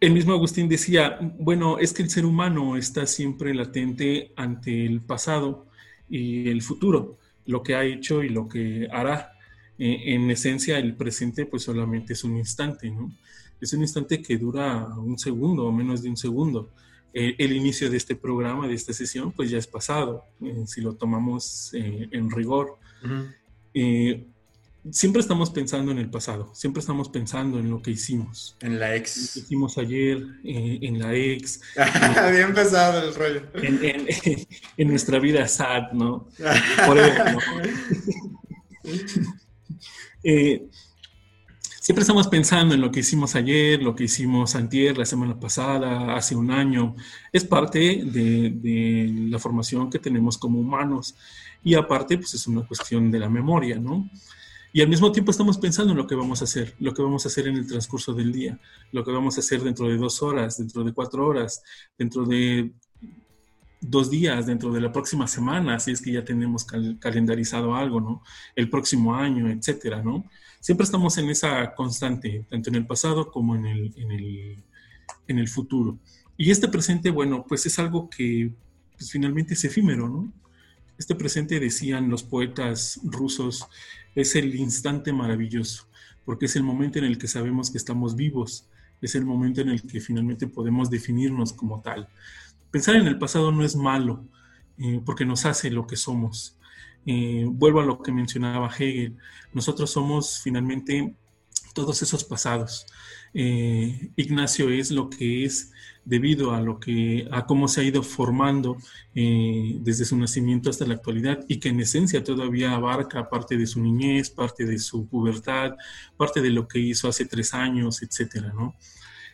el mismo Agustín decía, bueno, es que el ser humano está siempre latente ante el pasado y el futuro, lo que ha hecho y lo que hará. Eh, en esencia, el presente pues solamente es un instante, ¿no? Es un instante que dura un segundo o menos de un segundo. Eh, el inicio de este programa, de esta sesión, pues ya es pasado, eh, si lo tomamos en rigor siempre estamos pensando en el pasado, siempre estamos pensando en lo que hicimos. En la ex. Lo que hicimos ayer, eh, en la ex. Bien pesado el rollo. En, nuestra vida sad, ¿no? Por ejemplo. Eh, siempre estamos pensando en lo que hicimos ayer, lo que hicimos antier, la semana pasada, hace un año. Es parte de, de, la formación que tenemos como humanos. Y aparte, pues es una cuestión de la memoria, ¿no? Y al mismo tiempo estamos pensando en lo que vamos a hacer, lo que vamos a hacer en el transcurso del día, lo que vamos a hacer dentro de dos horas, dentro de cuatro horas, dentro de dos días, dentro de la próxima semana, si es que ya tenemos calendarizado algo, ¿no? El próximo año, etcétera, ¿no? Siempre estamos en esa constante, tanto en el pasado como en el, en el, futuro. Y este presente, bueno, pues es algo que pues, finalmente es efímero, ¿no? Este presente, decían los poetas rusos, es el instante maravilloso, porque es el momento en el que sabemos que estamos vivos, es el momento en el que finalmente podemos definirnos como tal. Pensar en el pasado no es malo, eh, porque nos hace lo que somos. Eh, vuelvo a lo que mencionaba Hegel, nosotros somos finalmente todos esos pasados. Eh, Ignacio es lo que es debido a lo que a cómo se ha ido formando eh, desde su nacimiento hasta la actualidad y que en esencia todavía abarca parte de su niñez, parte de su pubertad, parte de lo que hizo hace tres años, etcétera, ¿no?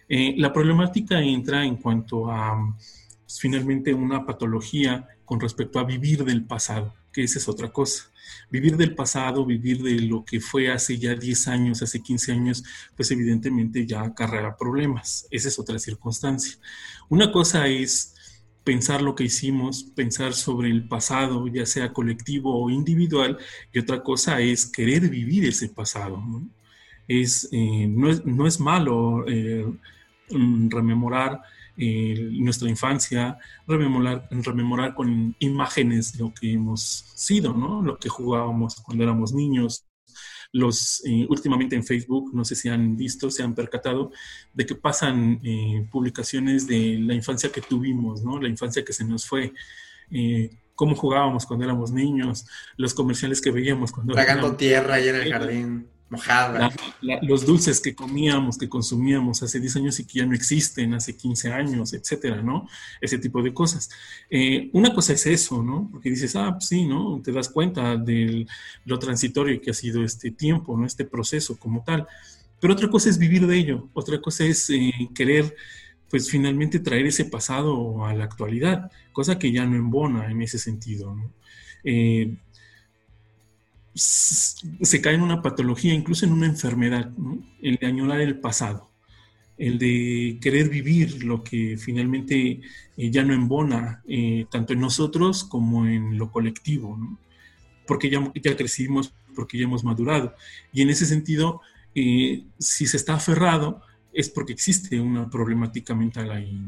Eh, la problemática entra en cuanto a pues, finalmente una patología con respecto a vivir del pasado, que esa es otra cosa vivir del pasado, vivir de lo que fue hace ya 10 años, hace 15 años, pues evidentemente ya acarreará problemas. Esa es otra circunstancia. Una cosa es pensar lo que hicimos, pensar sobre el pasado, ya sea colectivo o individual, y otra cosa es querer vivir ese pasado. ¿no? Es, eh, no, es, no, es, malo eh, rememorar eh, nuestra infancia, rememorar, rememorar con imágenes lo que hemos sido, ¿no? Lo que jugábamos cuando éramos niños. Los, eh, últimamente en Facebook, no sé si han visto, se han percatado de que pasan eh, publicaciones de la infancia que tuvimos, ¿no? La infancia que se nos fue cómo jugábamos cuando éramos niños, los comerciales que veíamos cuando Tragando tierra ahí en el jardín los dulces que comíamos, que consumíamos hace 10 años y que ya no existen, hace 15 años, etcétera, ¿no? Ese tipo de cosas. Eh, una cosa es eso, ¿no? Porque dices, ah, pues sí, ¿no? Te das cuenta de lo transitorio que ha sido este tiempo, ¿no? Este proceso como tal. Pero otra cosa es vivir de ello, otra cosa es eh, querer pues finalmente traer ese pasado a la actualidad, cosa que ya no embona en ese sentido. ¿no? Eh, se cae en una patología, incluso en una enfermedad, el de añorar el pasado, el de querer vivir lo que finalmente eh, ya no embona, eh, tanto en nosotros como en lo colectivo, porque ya, ya crecimos, porque ya hemos madurado. Y en ese sentido, eh, si se está aferrado, es porque existe una problemática mental ahí.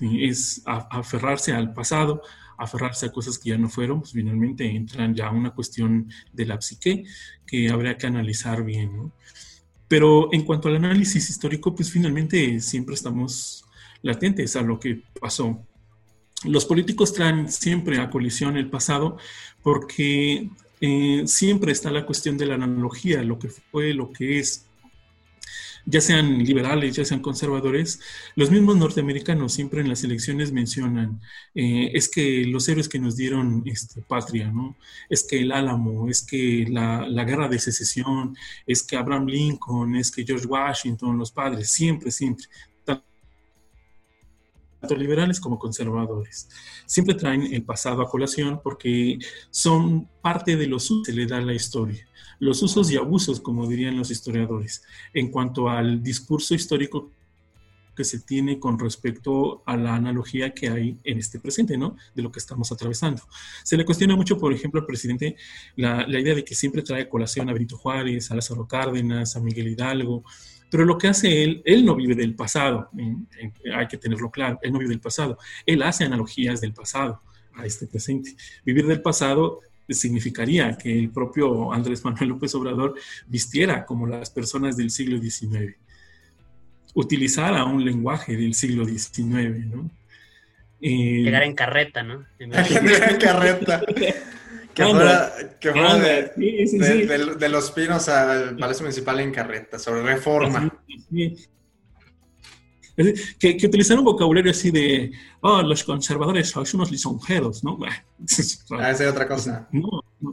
Es aferrarse al pasado, aferrarse a cosas que ya no fueron, pues finalmente entran ya una cuestión de la psique que habría que analizar bien. Pero en cuanto al análisis histórico, pues finalmente siempre estamos latentes a lo que pasó. Los políticos traen siempre a colisión el pasado porque eh, siempre está la cuestión de la analogía, lo que fue, lo que es, ya sean liberales, ya sean conservadores, los mismos norteamericanos siempre en las elecciones mencionan, eh, es que los héroes que nos dieron este, patria, ¿no? Es que el Álamo, es que la, la, guerra de secesión, es que Abraham Lincoln, es que George Washington, los padres, siempre, siempre, tanto liberales como conservadores. Siempre traen el pasado a colación porque son parte de los usos que le da la historia los usos y abusos, como dirían los historiadores, en cuanto al discurso histórico que se tiene con respecto a la analogía que hay en este presente, ¿no? De lo que estamos atravesando. Se le cuestiona mucho, por ejemplo, al presidente la, idea de que siempre trae colación a Benito Juárez, a Lázaro Cárdenas, a Miguel Hidalgo, pero lo que hace él, él no vive del pasado, hay que tenerlo claro, él no vive del pasado, él hace analogías del pasado a este presente. Vivir del pasado significaría que el propio Andrés Manuel López Obrador vistiera como las personas del siglo XIX, utilizara un lenguaje del siglo XIX, ¿no? Eh, Llegar en carreta, ¿no? en carreta. Que fuera, que fuera de, de, los pinos al Palacio Municipal en carreta, sobre reforma. Que, que utilizar un vocabulario así de, oh, los conservadores son unos lisonjeros, ¿no? ah, esa es otra cosa. No,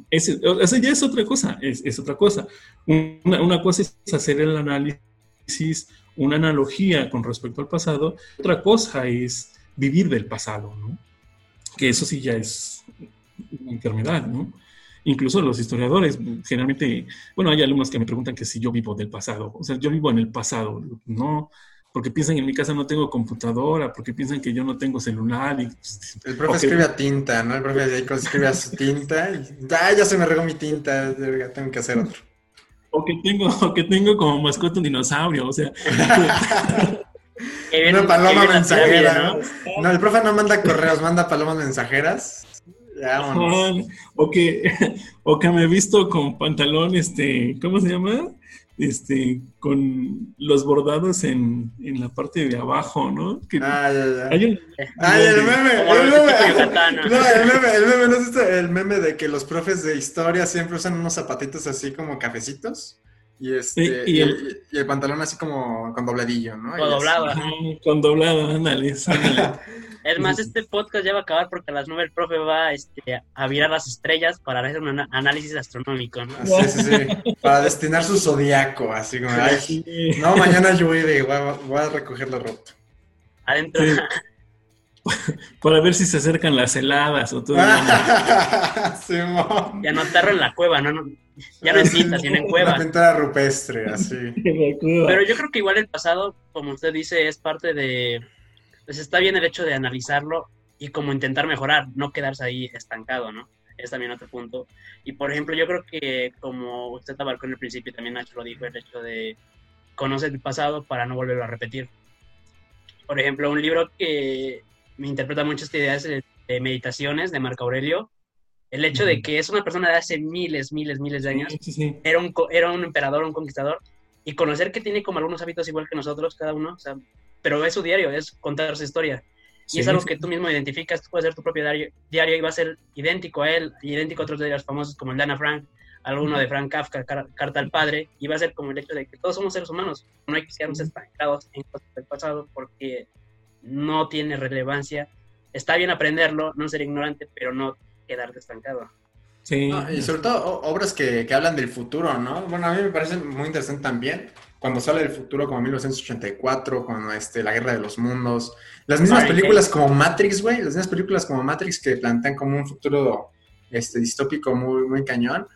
Es, o sea, ya es otra cosa, es, es otra cosa. Una, una, cosa es hacer el análisis, una analogía con respecto al pasado, otra cosa es vivir del pasado, ¿no? Que eso sí ya es una enfermedad, ¿no? Incluso los historiadores, generalmente, bueno, hay alumnos que me preguntan que si yo vivo del pasado, o sea, yo vivo en el pasado, no, porque piensan que en mi casa no tengo computadora, porque piensan que yo no tengo celular. Y, pues, el profe escribe a tinta, ¿no? El profe escribe a su tinta y ya, ya se me regó mi tinta, ya tengo que hacer otro. O que tengo, o que tengo como mascota un dinosaurio, o sea. Una paloma mensajera, ¿no? ¿no? el profe no manda correos, manda palomas mensajeras. O que, o que me he visto con pantalón, este, ¿cómo se llama? este, con los bordados en, en la parte de abajo, ¿no? Que ah, ya, ya. Hay un, Ay, el meme, el meme, no, el meme, el meme, ¿no es este, el meme de que los profes de historia siempre usan unos zapatitos así como cafecitos? Y, este, y, el, y, el, pantalón así como con dobladillo, ¿no? Con doblado. Con doblado, ándale. Es más, este podcast ya va a acabar porque a las nueve el profe va este, a virar las estrellas para hacer un análisis astronómico, ¿no? Sí, sí, sí. Para destinar su zodiaco, así como, ay, no, mañana llueve, voy a, voy a recoger la ropa. Adentro. para ver si se acercan las heladas o todo. sí, y anotarlo en la cueva, ¿no? Ya no en cinta, sino en cueva. Una pintura rupestre, así. Pero yo creo que igual el pasado, como usted dice, es parte de pues está bien el hecho de analizarlo y como intentar mejorar, no quedarse ahí estancado, ¿no? Es también otro punto. Y por ejemplo, yo creo que como usted abarcó en el principio, también Nacho lo dijo, el hecho de conocer el pasado para no volverlo a repetir. Por ejemplo, un libro que me interpreta mucho esta idea es de Meditaciones de Marco Aurelio. El hecho de que es una persona de hace miles, miles, miles de años. Era, un, era un emperador, un conquistador. Y conocer que tiene como algunos hábitos igual que nosotros, cada uno. O sea, pero es su diario, es contar su historia. Y es algo que tú mismo identificas, tú puedes hacer tu propio diario, diario y va a ser idéntico a él, idéntico a otros diarios famosos como el de Ana Frank, alguno de Frank Kafka, Carta al Padre, y va a ser como el hecho de que todos somos seres humanos, no hay que quedarnos estancados en cosas del pasado porque no tiene relevancia. Está bien aprenderlo, no ser ignorante, pero no quedarte estancado. Sí. y sobre todo obras que, que, hablan del futuro, ¿no? Bueno, a mí me parece muy interesante también cuando sale del futuro como 1984, con este, la guerra de los mundos. Las mismas películas como Matrix, güey, las mismas películas como Matrix que plantean como un futuro este, distópico muy, muy cañón.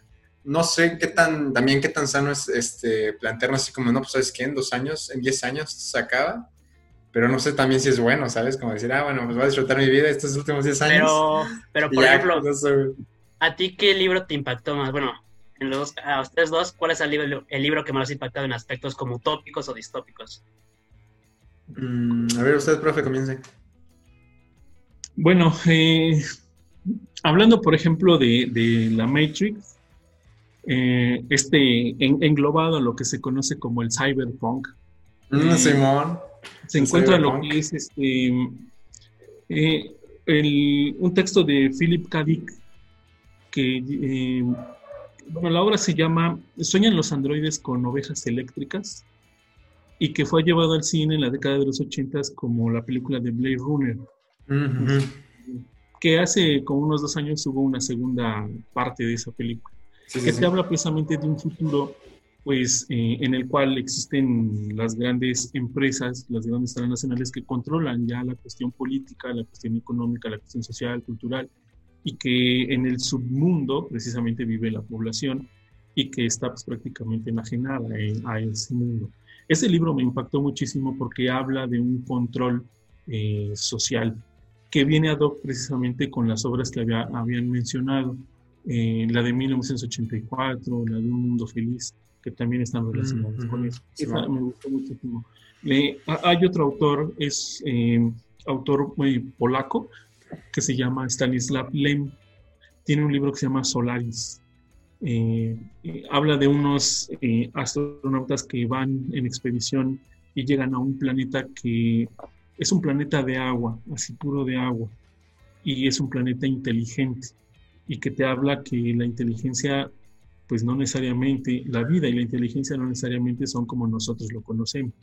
No sé qué tan, también qué tan sano es este, plantearnos así como, no, pues sabes qué, en dos años, en diez años se acaba. Pero no sé también si es bueno, ¿sabes? Como decir, ah, bueno, pues voy a disfrutar mi vida estos últimos diez años. Pero, pero por ejemplo, ¿a ti qué libro te impactó más? Bueno, a ustedes dos, ¿cuál es el libro, el libro que más ha impactado en aspectos como utópicos o distópicos? Mm, a ver, usted, profe, comience. Bueno, eh, hablando, por ejemplo, de, la Matrix, eh, este englobado a lo que se conoce como el cyberpunk. Mm, eh, Simón. Se encuentra lo que es este, un texto de Philip K. Dick que bueno, la obra se llama Sueñan los androides con ovejas eléctricas y que fue llevado al cine en la década de los 80 como la película de Blade Runner. Que hace como unos dos años hubo una segunda parte de esa película. que te habla precisamente de un futuro pues eh, en el cual existen las grandes empresas, las grandes transnacionales que controlan ya la cuestión política, la cuestión económica, la cuestión social, cultural, y que en el submundo precisamente vive la población y que está pues, prácticamente enajenada a ese mundo. Ese libro me impactó muchísimo porque habla de un control eh, social que viene ad hoc precisamente con las obras que había, habían mencionado, eh, la de 1984, la de Un Mundo Feliz, que también están relacionadas con eso. me gustó muchísimo. hay otro autor, es eh, autor polaco, que se llama Stanislav Lem. Tiene un libro que se llama Solaris. Eh, habla de unos eh, astronautas que van en expedición y llegan a un planeta que es un planeta de agua, así puro de agua, y es un planeta inteligente, y que te habla que la inteligencia, pues no necesariamente, la vida y la inteligencia no necesariamente son como nosotros lo conocemos.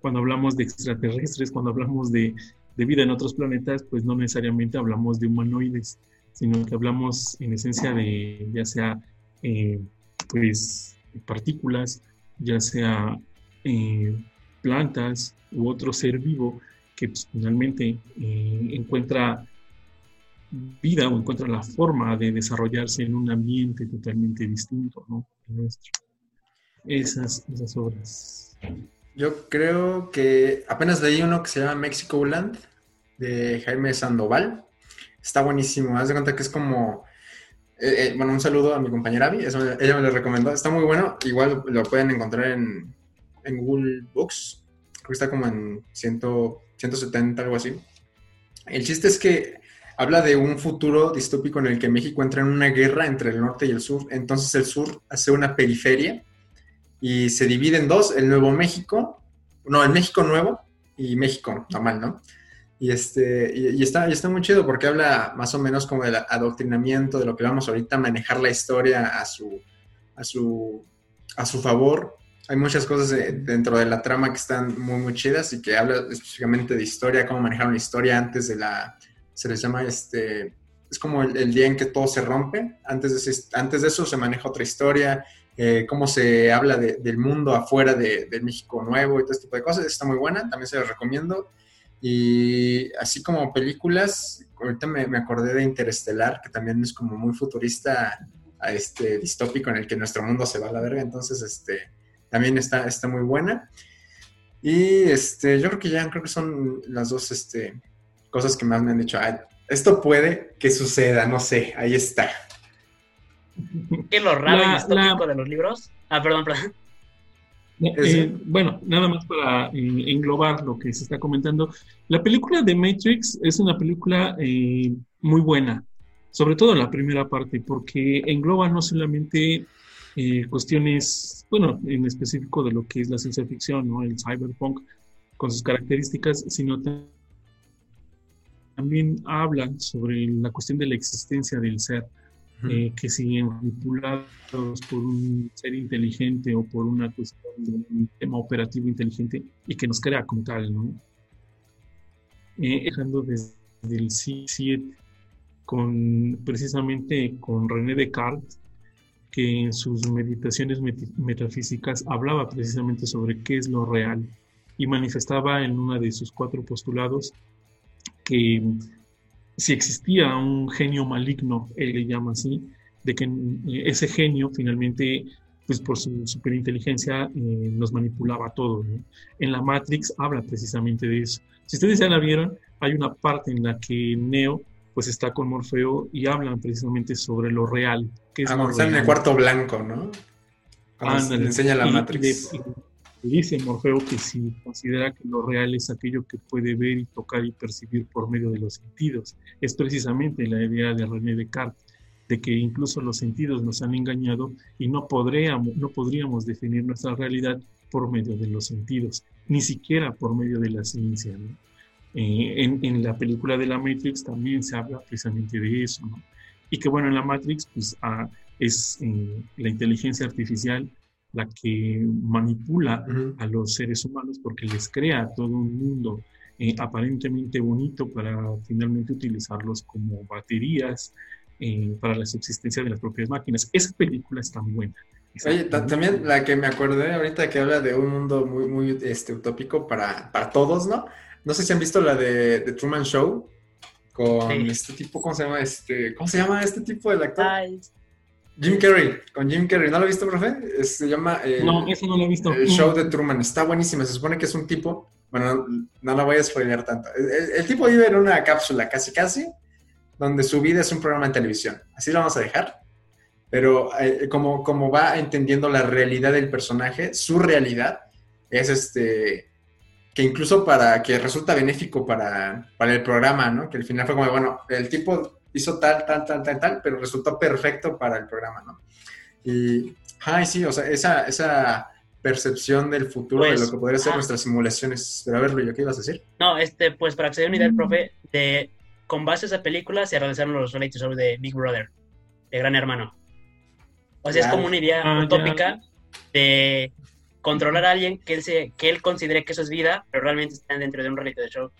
Cuando hablamos de extraterrestres, cuando hablamos de de vida en otros planetas, pues no necesariamente hablamos de humanoides, sino que hablamos en esencia de ya sea eh, pues partículas, ya sea eh, plantas u otro ser vivo que pues, finalmente eh, encuentra vida o encuentra la forma de desarrollarse en un ambiente totalmente distinto, ¿no? nuestro. Esas, esas obras. Yo creo que apenas leí uno que se llama Mexico Land de Jaime Sandoval. Está buenísimo. Haz de cuenta que es como. Eh, eh, bueno, un saludo a mi compañera Abby. ella me lo recomendó. Está muy bueno. Igual lo pueden encontrar en, en Google Books. Creo que está como en 100, 170, algo así. El chiste es que habla de un futuro distópico en el que México entra en una guerra entre el norte y el sur. Entonces el sur hace una periferia y se divide en dos, el Nuevo México, no, el México Nuevo y México normal, ¿no? Y, este, y, está, y está muy chido porque habla más o menos como del adoctrinamiento, de lo que vamos ahorita a manejar la historia a su, a su, a su favor. Hay muchas cosas dentro de la trama que están muy, muy chidas y que habla específicamente de historia, cómo manejar una historia antes de la, se les llama este, es como el, día en que todo se rompe, antes de, antes de eso se maneja otra historia, eh, cómo se habla del mundo afuera de, México Nuevo y todo este tipo de cosas, está muy buena, también se la recomiendo. Y así como películas, ahorita me, me, acordé de Interestelar, que también es como muy futurista, a este distópico en el que nuestro mundo se va a la verga, entonces este, también está, está muy buena. Y este, yo creo que ya creo que son las dos este, cosas que más me han dicho, esto puede que suceda, no sé, ahí está. ¿Qué lo raro y distópico de los libros? Ah, perdón, perdón. Eh, bueno, nada más para eh, englobar lo que se está comentando. La película de Matrix es una película eh, muy buena, sobre todo la primera parte, porque engloba no solamente cuestiones, bueno, en específico de lo que es la ciencia ficción, ¿no? el cyberpunk, con sus características, sino también habla sobre la cuestión de la existencia del ser eh, que siguen manipulados por un ser inteligente o por una cuestión de un sistema operativo inteligente y que nos crea como tal, ¿no? Eh, dejando desde el C7 con, precisamente con René Descartes, que en sus meditaciones metafísicas hablaba precisamente sobre qué es lo real y manifestaba en una de sus cuatro postulados que si existía un genio maligno, él le llama así, de que eh, ese genio finalmente, pues por su superinteligencia, eh, nos manipulaba todo. En la Matrix habla precisamente de eso. Si ustedes ya la vieron, hay una parte en la que Neo pues está con Morfeo y hablan precisamente sobre lo real. Que es ah, en el cuarto blanco, ¿no? Cuando le enseña la Matrix dice Morfeo que si considera que lo real es aquello que puede ver y tocar y percibir por medio de los sentidos. Es precisamente la idea de René Descartes, de que incluso los sentidos nos han engañado y no podríamos, no podríamos definir nuestra realidad por medio de los sentidos, ni siquiera por medio de la ciencia. Eh, en, la película de la Matrix también se habla precisamente de eso, y que bueno, en la Matrix pues, ah, es eh, la inteligencia artificial la que manipula a los seres humanos porque les crea todo un mundo eh, aparentemente bonito para finalmente utilizarlos como baterías eh, para la subsistencia de las propias máquinas. Esa película está muy buena. Oye, también la que me acordé ahorita que habla de un mundo muy, muy este, utópico para, para todos, ¿no? No sé si han visto la de, The Truman Show con este tipo, ¿cómo se llama? Este, ¿Cómo se llama este tipo del actor? Jim Carrey, con Jim Carrey. ¿No lo has visto, profe? se llama... Eh, no, eso no lo he visto. El show de Truman. Está buenísimo. Se supone que es un tipo... Bueno, no, lo voy a spoiler tanto. El, tipo vive en una cápsula casi casi, donde su vida es un programa de televisión. Así lo vamos a dejar. Pero eh, como, como va entendiendo la realidad del personaje, su realidad es este que incluso para que resulta benéfico para, para el programa, ¿no? Que al final fue como, bueno, el tipo hizo tal, tal, tal, tal, tal, pero resultó perfecto para el programa, ¿no? Y, ay, sí, o sea, esa, esa percepción del futuro de lo pues, que podría ser nuestras simulaciones. Pero a ver, Luis, ¿qué ibas a decir? No, este, pues para que se den una idea, el profe, de, con base a esa película se realizaron los reality shows de Big Brother, de Gran Hermano. O sea, es como una idea ah, utópica de controlar a alguien que él, se, que él considere que eso es vida, pero realmente están dentro de un reality show.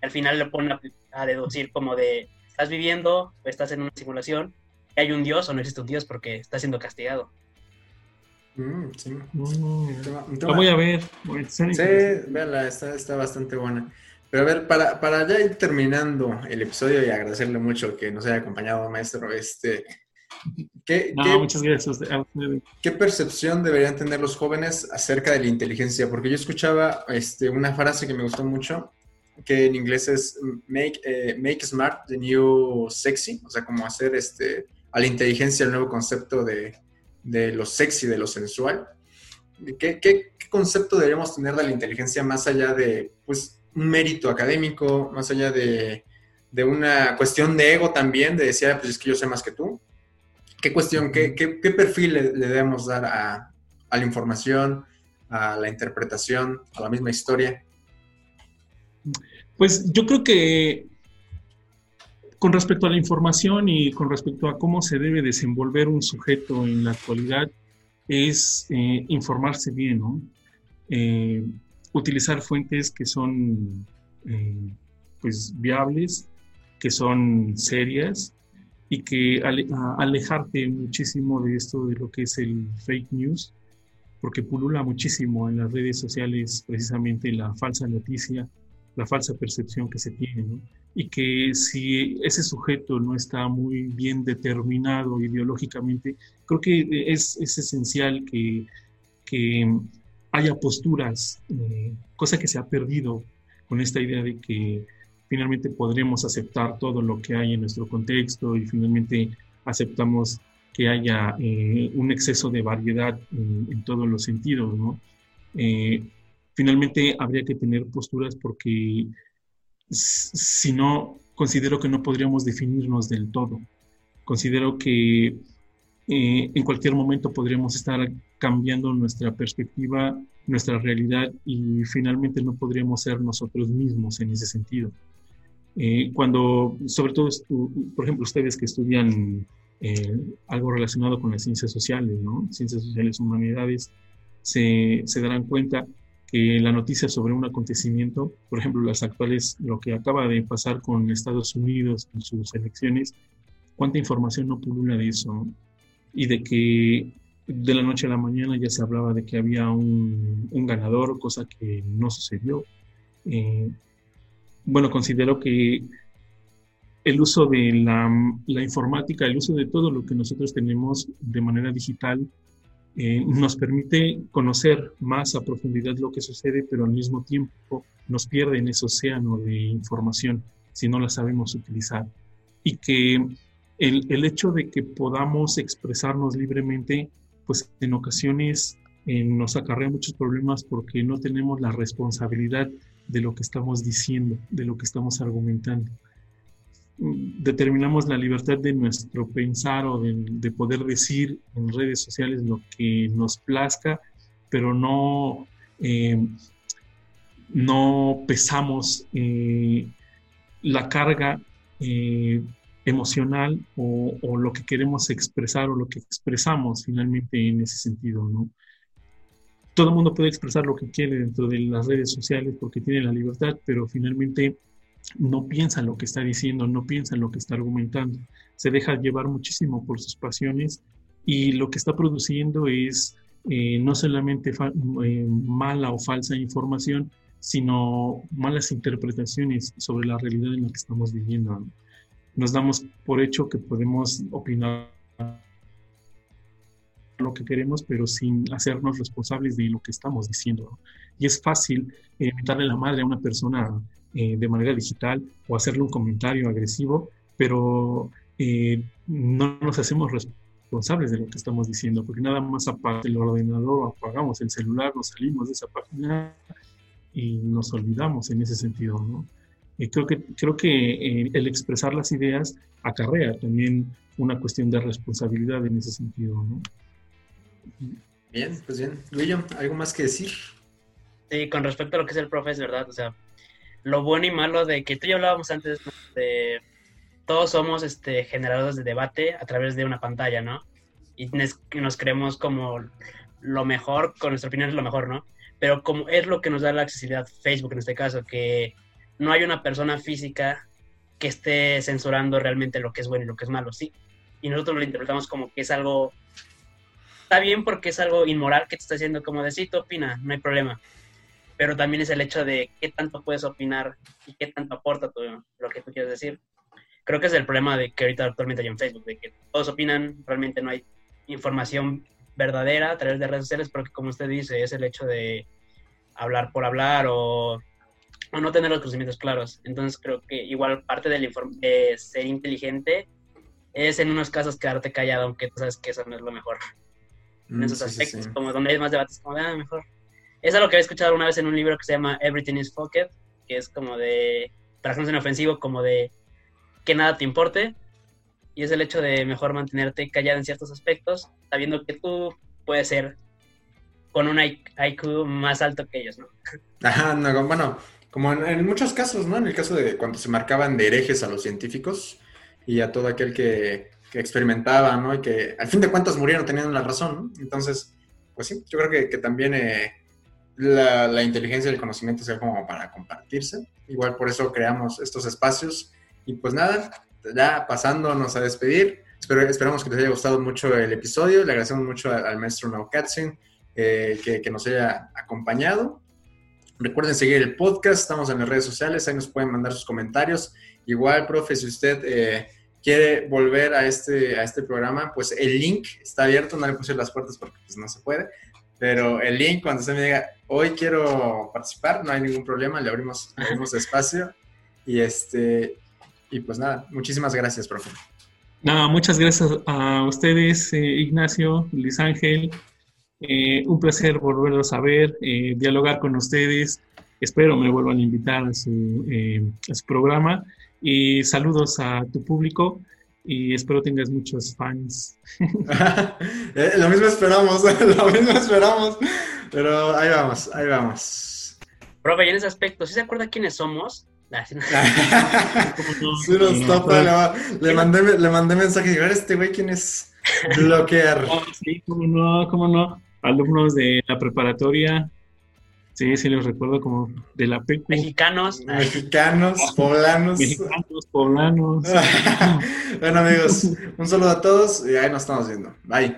Y al final lo pone a, a deducir como de estás viviendo, estás en una simulación, hay un Dios o no existe un Dios porque estás siendo castigado. Mm, sí. Mm. voy a ver. Sí, véanla, está, está bastante buena. Pero a ver, para, para ya ir terminando el episodio y agradecerle mucho que nos haya acompañado, maestro, este, ¿qué, muchas gracias. ¿qué percepción deberían tener los jóvenes acerca de la inteligencia? Porque yo escuchaba este, una frase que me gustó mucho, que en inglés es make, eh, make smart the new sexy, o sea, como hacer este, a la inteligencia el nuevo concepto de, de lo sexy, de lo sensual. ¿Qué, ¿Qué, qué, concepto deberíamos tener de la inteligencia más allá de, pues, un mérito académico, más allá de, de, una cuestión de ego también, de decir, ah, pues es que yo sé más que tú. ¿Qué cuestión, qué, qué, qué perfil le, debemos dar a, a, la información, a la interpretación, a la misma historia? Pues yo creo que con respecto a la información y con respecto a cómo se debe desenvolver un sujeto en la actualidad, es eh, informarse bien, ¿no? Eh, utilizar fuentes que son eh, pues viables, que son serias y que alejarte muchísimo de esto de lo que es el fake news, porque pulula muchísimo en las redes sociales precisamente la falsa noticia, la falsa percepción que se tiene, ¿no? y que si ese sujeto no está muy bien determinado ideológicamente, creo que es, es esencial que, que haya posturas, eh, cosa que se ha perdido con esta idea de que finalmente podremos aceptar todo lo que hay en nuestro contexto y finalmente aceptamos que haya eh, un exceso de variedad en, todos los sentidos, ¿no? Eh, finalmente habría que tener posturas porque si no, considero que no podríamos definirnos del todo. Considero que eh, en cualquier momento podríamos estar cambiando nuestra perspectiva, nuestra realidad y finalmente no podríamos ser nosotros mismos en ese sentido. Eh, cuando, sobre todo, por ejemplo, ustedes que estudian eh, algo relacionado con las ciencias sociales, ¿no? Ciencias sociales, humanidades, se, se darán cuenta que la noticia sobre un acontecimiento, por ejemplo, las actuales, lo que acaba de pasar con Estados Unidos en sus elecciones, cuánta información no pulula de eso, y de que de la noche a la mañana ya se hablaba de que había un, ganador, cosa que no sucedió. Eh, bueno, considero que el uso de la, informática, el uso de todo lo que nosotros tenemos de manera digital, eh, nos permite conocer más a profundidad lo que sucede, pero al mismo tiempo nos pierde en ese océano de información si no la sabemos utilizar. Y que el, hecho de que podamos expresarnos libremente, pues en ocasiones eh, nos acarrea muchos problemas porque no tenemos la responsabilidad de lo que estamos diciendo, de lo que estamos argumentando. Determinamos la libertad de nuestro pensar o de, poder decir en redes sociales lo que nos plazca, pero no, eh, no pesamos eh, la carga emocional o, lo que queremos expresar o lo que expresamos finalmente en ese sentido, ¿no? Todo el mundo puede expresar lo que quiere dentro de las redes sociales porque tiene la libertad, pero finalmente no piensa lo que está diciendo, no piensa lo que está argumentando, se deja llevar muchísimo por sus pasiones y lo que está produciendo es eh, no solamente eh, mala o falsa información, sino malas interpretaciones sobre la realidad en la que estamos viviendo. ¿no? nos damos por hecho que podemos opinar lo que queremos, pero sin hacernos responsables de lo que estamos diciendo. Y es fácil eh, la madre a una persona eh, de manera digital o hacerle un comentario agresivo, pero eh, no nos hacemos responsables de lo que estamos diciendo, porque nada más aparte el ordenador, apagamos el celular, nos salimos de esa página y nos olvidamos en ese sentido, ¿no? creo que, creo que eh, el expresar las ideas acarrea también una cuestión de responsabilidad en ese sentido, ¿no? Bien, pues bien. William, ¿algo más que decir? Sí, con respecto a lo que es el profe, es verdad. O sea, lo bueno y malo de que tú ya hablábamos antes de todos somos este, generadores de debate a través de una pantalla, ¿no? Y nos creemos como lo mejor, con nuestra opinión es lo mejor, ¿no? Pero como es lo que nos da la accesibilidad Facebook en este caso, que no hay una persona física que esté censurando realmente lo que es bueno y lo que es malo, sí. Y nosotros lo interpretamos como que es algo, está bien porque es algo inmoral que te está diciendo como de sí, tú opina, no hay problema. Pero también es el hecho de qué tanto puedes opinar y qué tanto aporta lo que tú quieres decir. Creo que es el problema de que ahorita actualmente hay en Facebook, de que todos opinan, realmente no hay información verdadera a través de redes sociales, porque como usted dice, es el hecho de hablar por hablar o o no tener los conocimientos claros. Entonces creo que igual parte del de ser inteligente es en unos casos quedarte callado, aunque tú sabes que eso no es lo mejor. en mm, esos aspectos, como donde hay más debates, como, ah, mejor. Es algo que había escuchado una vez en un libro que se llama Everything is Fucked, que es como de, para que no ofensivo, como de que nada te importe. Y es el hecho de mejor mantenerte callado en ciertos aspectos, sabiendo que tú puedes ser con un IQ más alto que ellos, ¿no? Ajá, no, bueno, como en, muchos casos, ¿no? En el caso de cuando se marcaban de herejes a los científicos y a todo aquel que, experimentaba, ¿no? Y que al fin de cuentas murieron teniendo la razón, ¿no? Entonces, pues sí, yo creo que, también eh, la, inteligencia y el conocimiento sea como para compartirse. Igual por eso creamos estos espacios. Y pues nada, ya pasándonos a despedir, espero, esperamos que les haya gustado mucho el episodio. Le agradecemos mucho al, maestro Now eh, que, que nos haya acompañado. Recuerden seguir el podcast, estamos en las redes sociales, ahí nos pueden mandar sus comentarios. Igual, profe, si usted eh, quiere volver a este, a este programa, pues el link está abierto, no le puse las puertas porque pues, no se puede, pero el link cuando usted me diga, hoy quiero participar, no hay ningún problema, le abrimos, abrimos espacio. Y, este, y pues nada, muchísimas gracias, profe. Nada, muchas gracias a ustedes, eh, Ignacio, Luis Ángel, eh, un placer volverlos a ver, eh, dialogar con ustedes. Espero me vuelvan a invitar a su, eh, programa. Y saludos a tu público y espero tengas muchos fans. lo mismo esperamos, lo mismo esperamos. Pero ahí vamos, ahí vamos. Profe, y en ese aspecto, ¿sí se acuerda quiénes somos? sí, nos topa, le, mandé, le mandé mensaje, a ver este güey quién es bloquear. sí, cómo no, cómo no alumnos de la preparatoria. Sí, sí, los recuerdo como de la PECU. Mexicanos. Mexicanos, poblanos. Mexicanos, poblanos. bueno, amigos, un saludo a todos y ahí nos estamos viendo. Bye.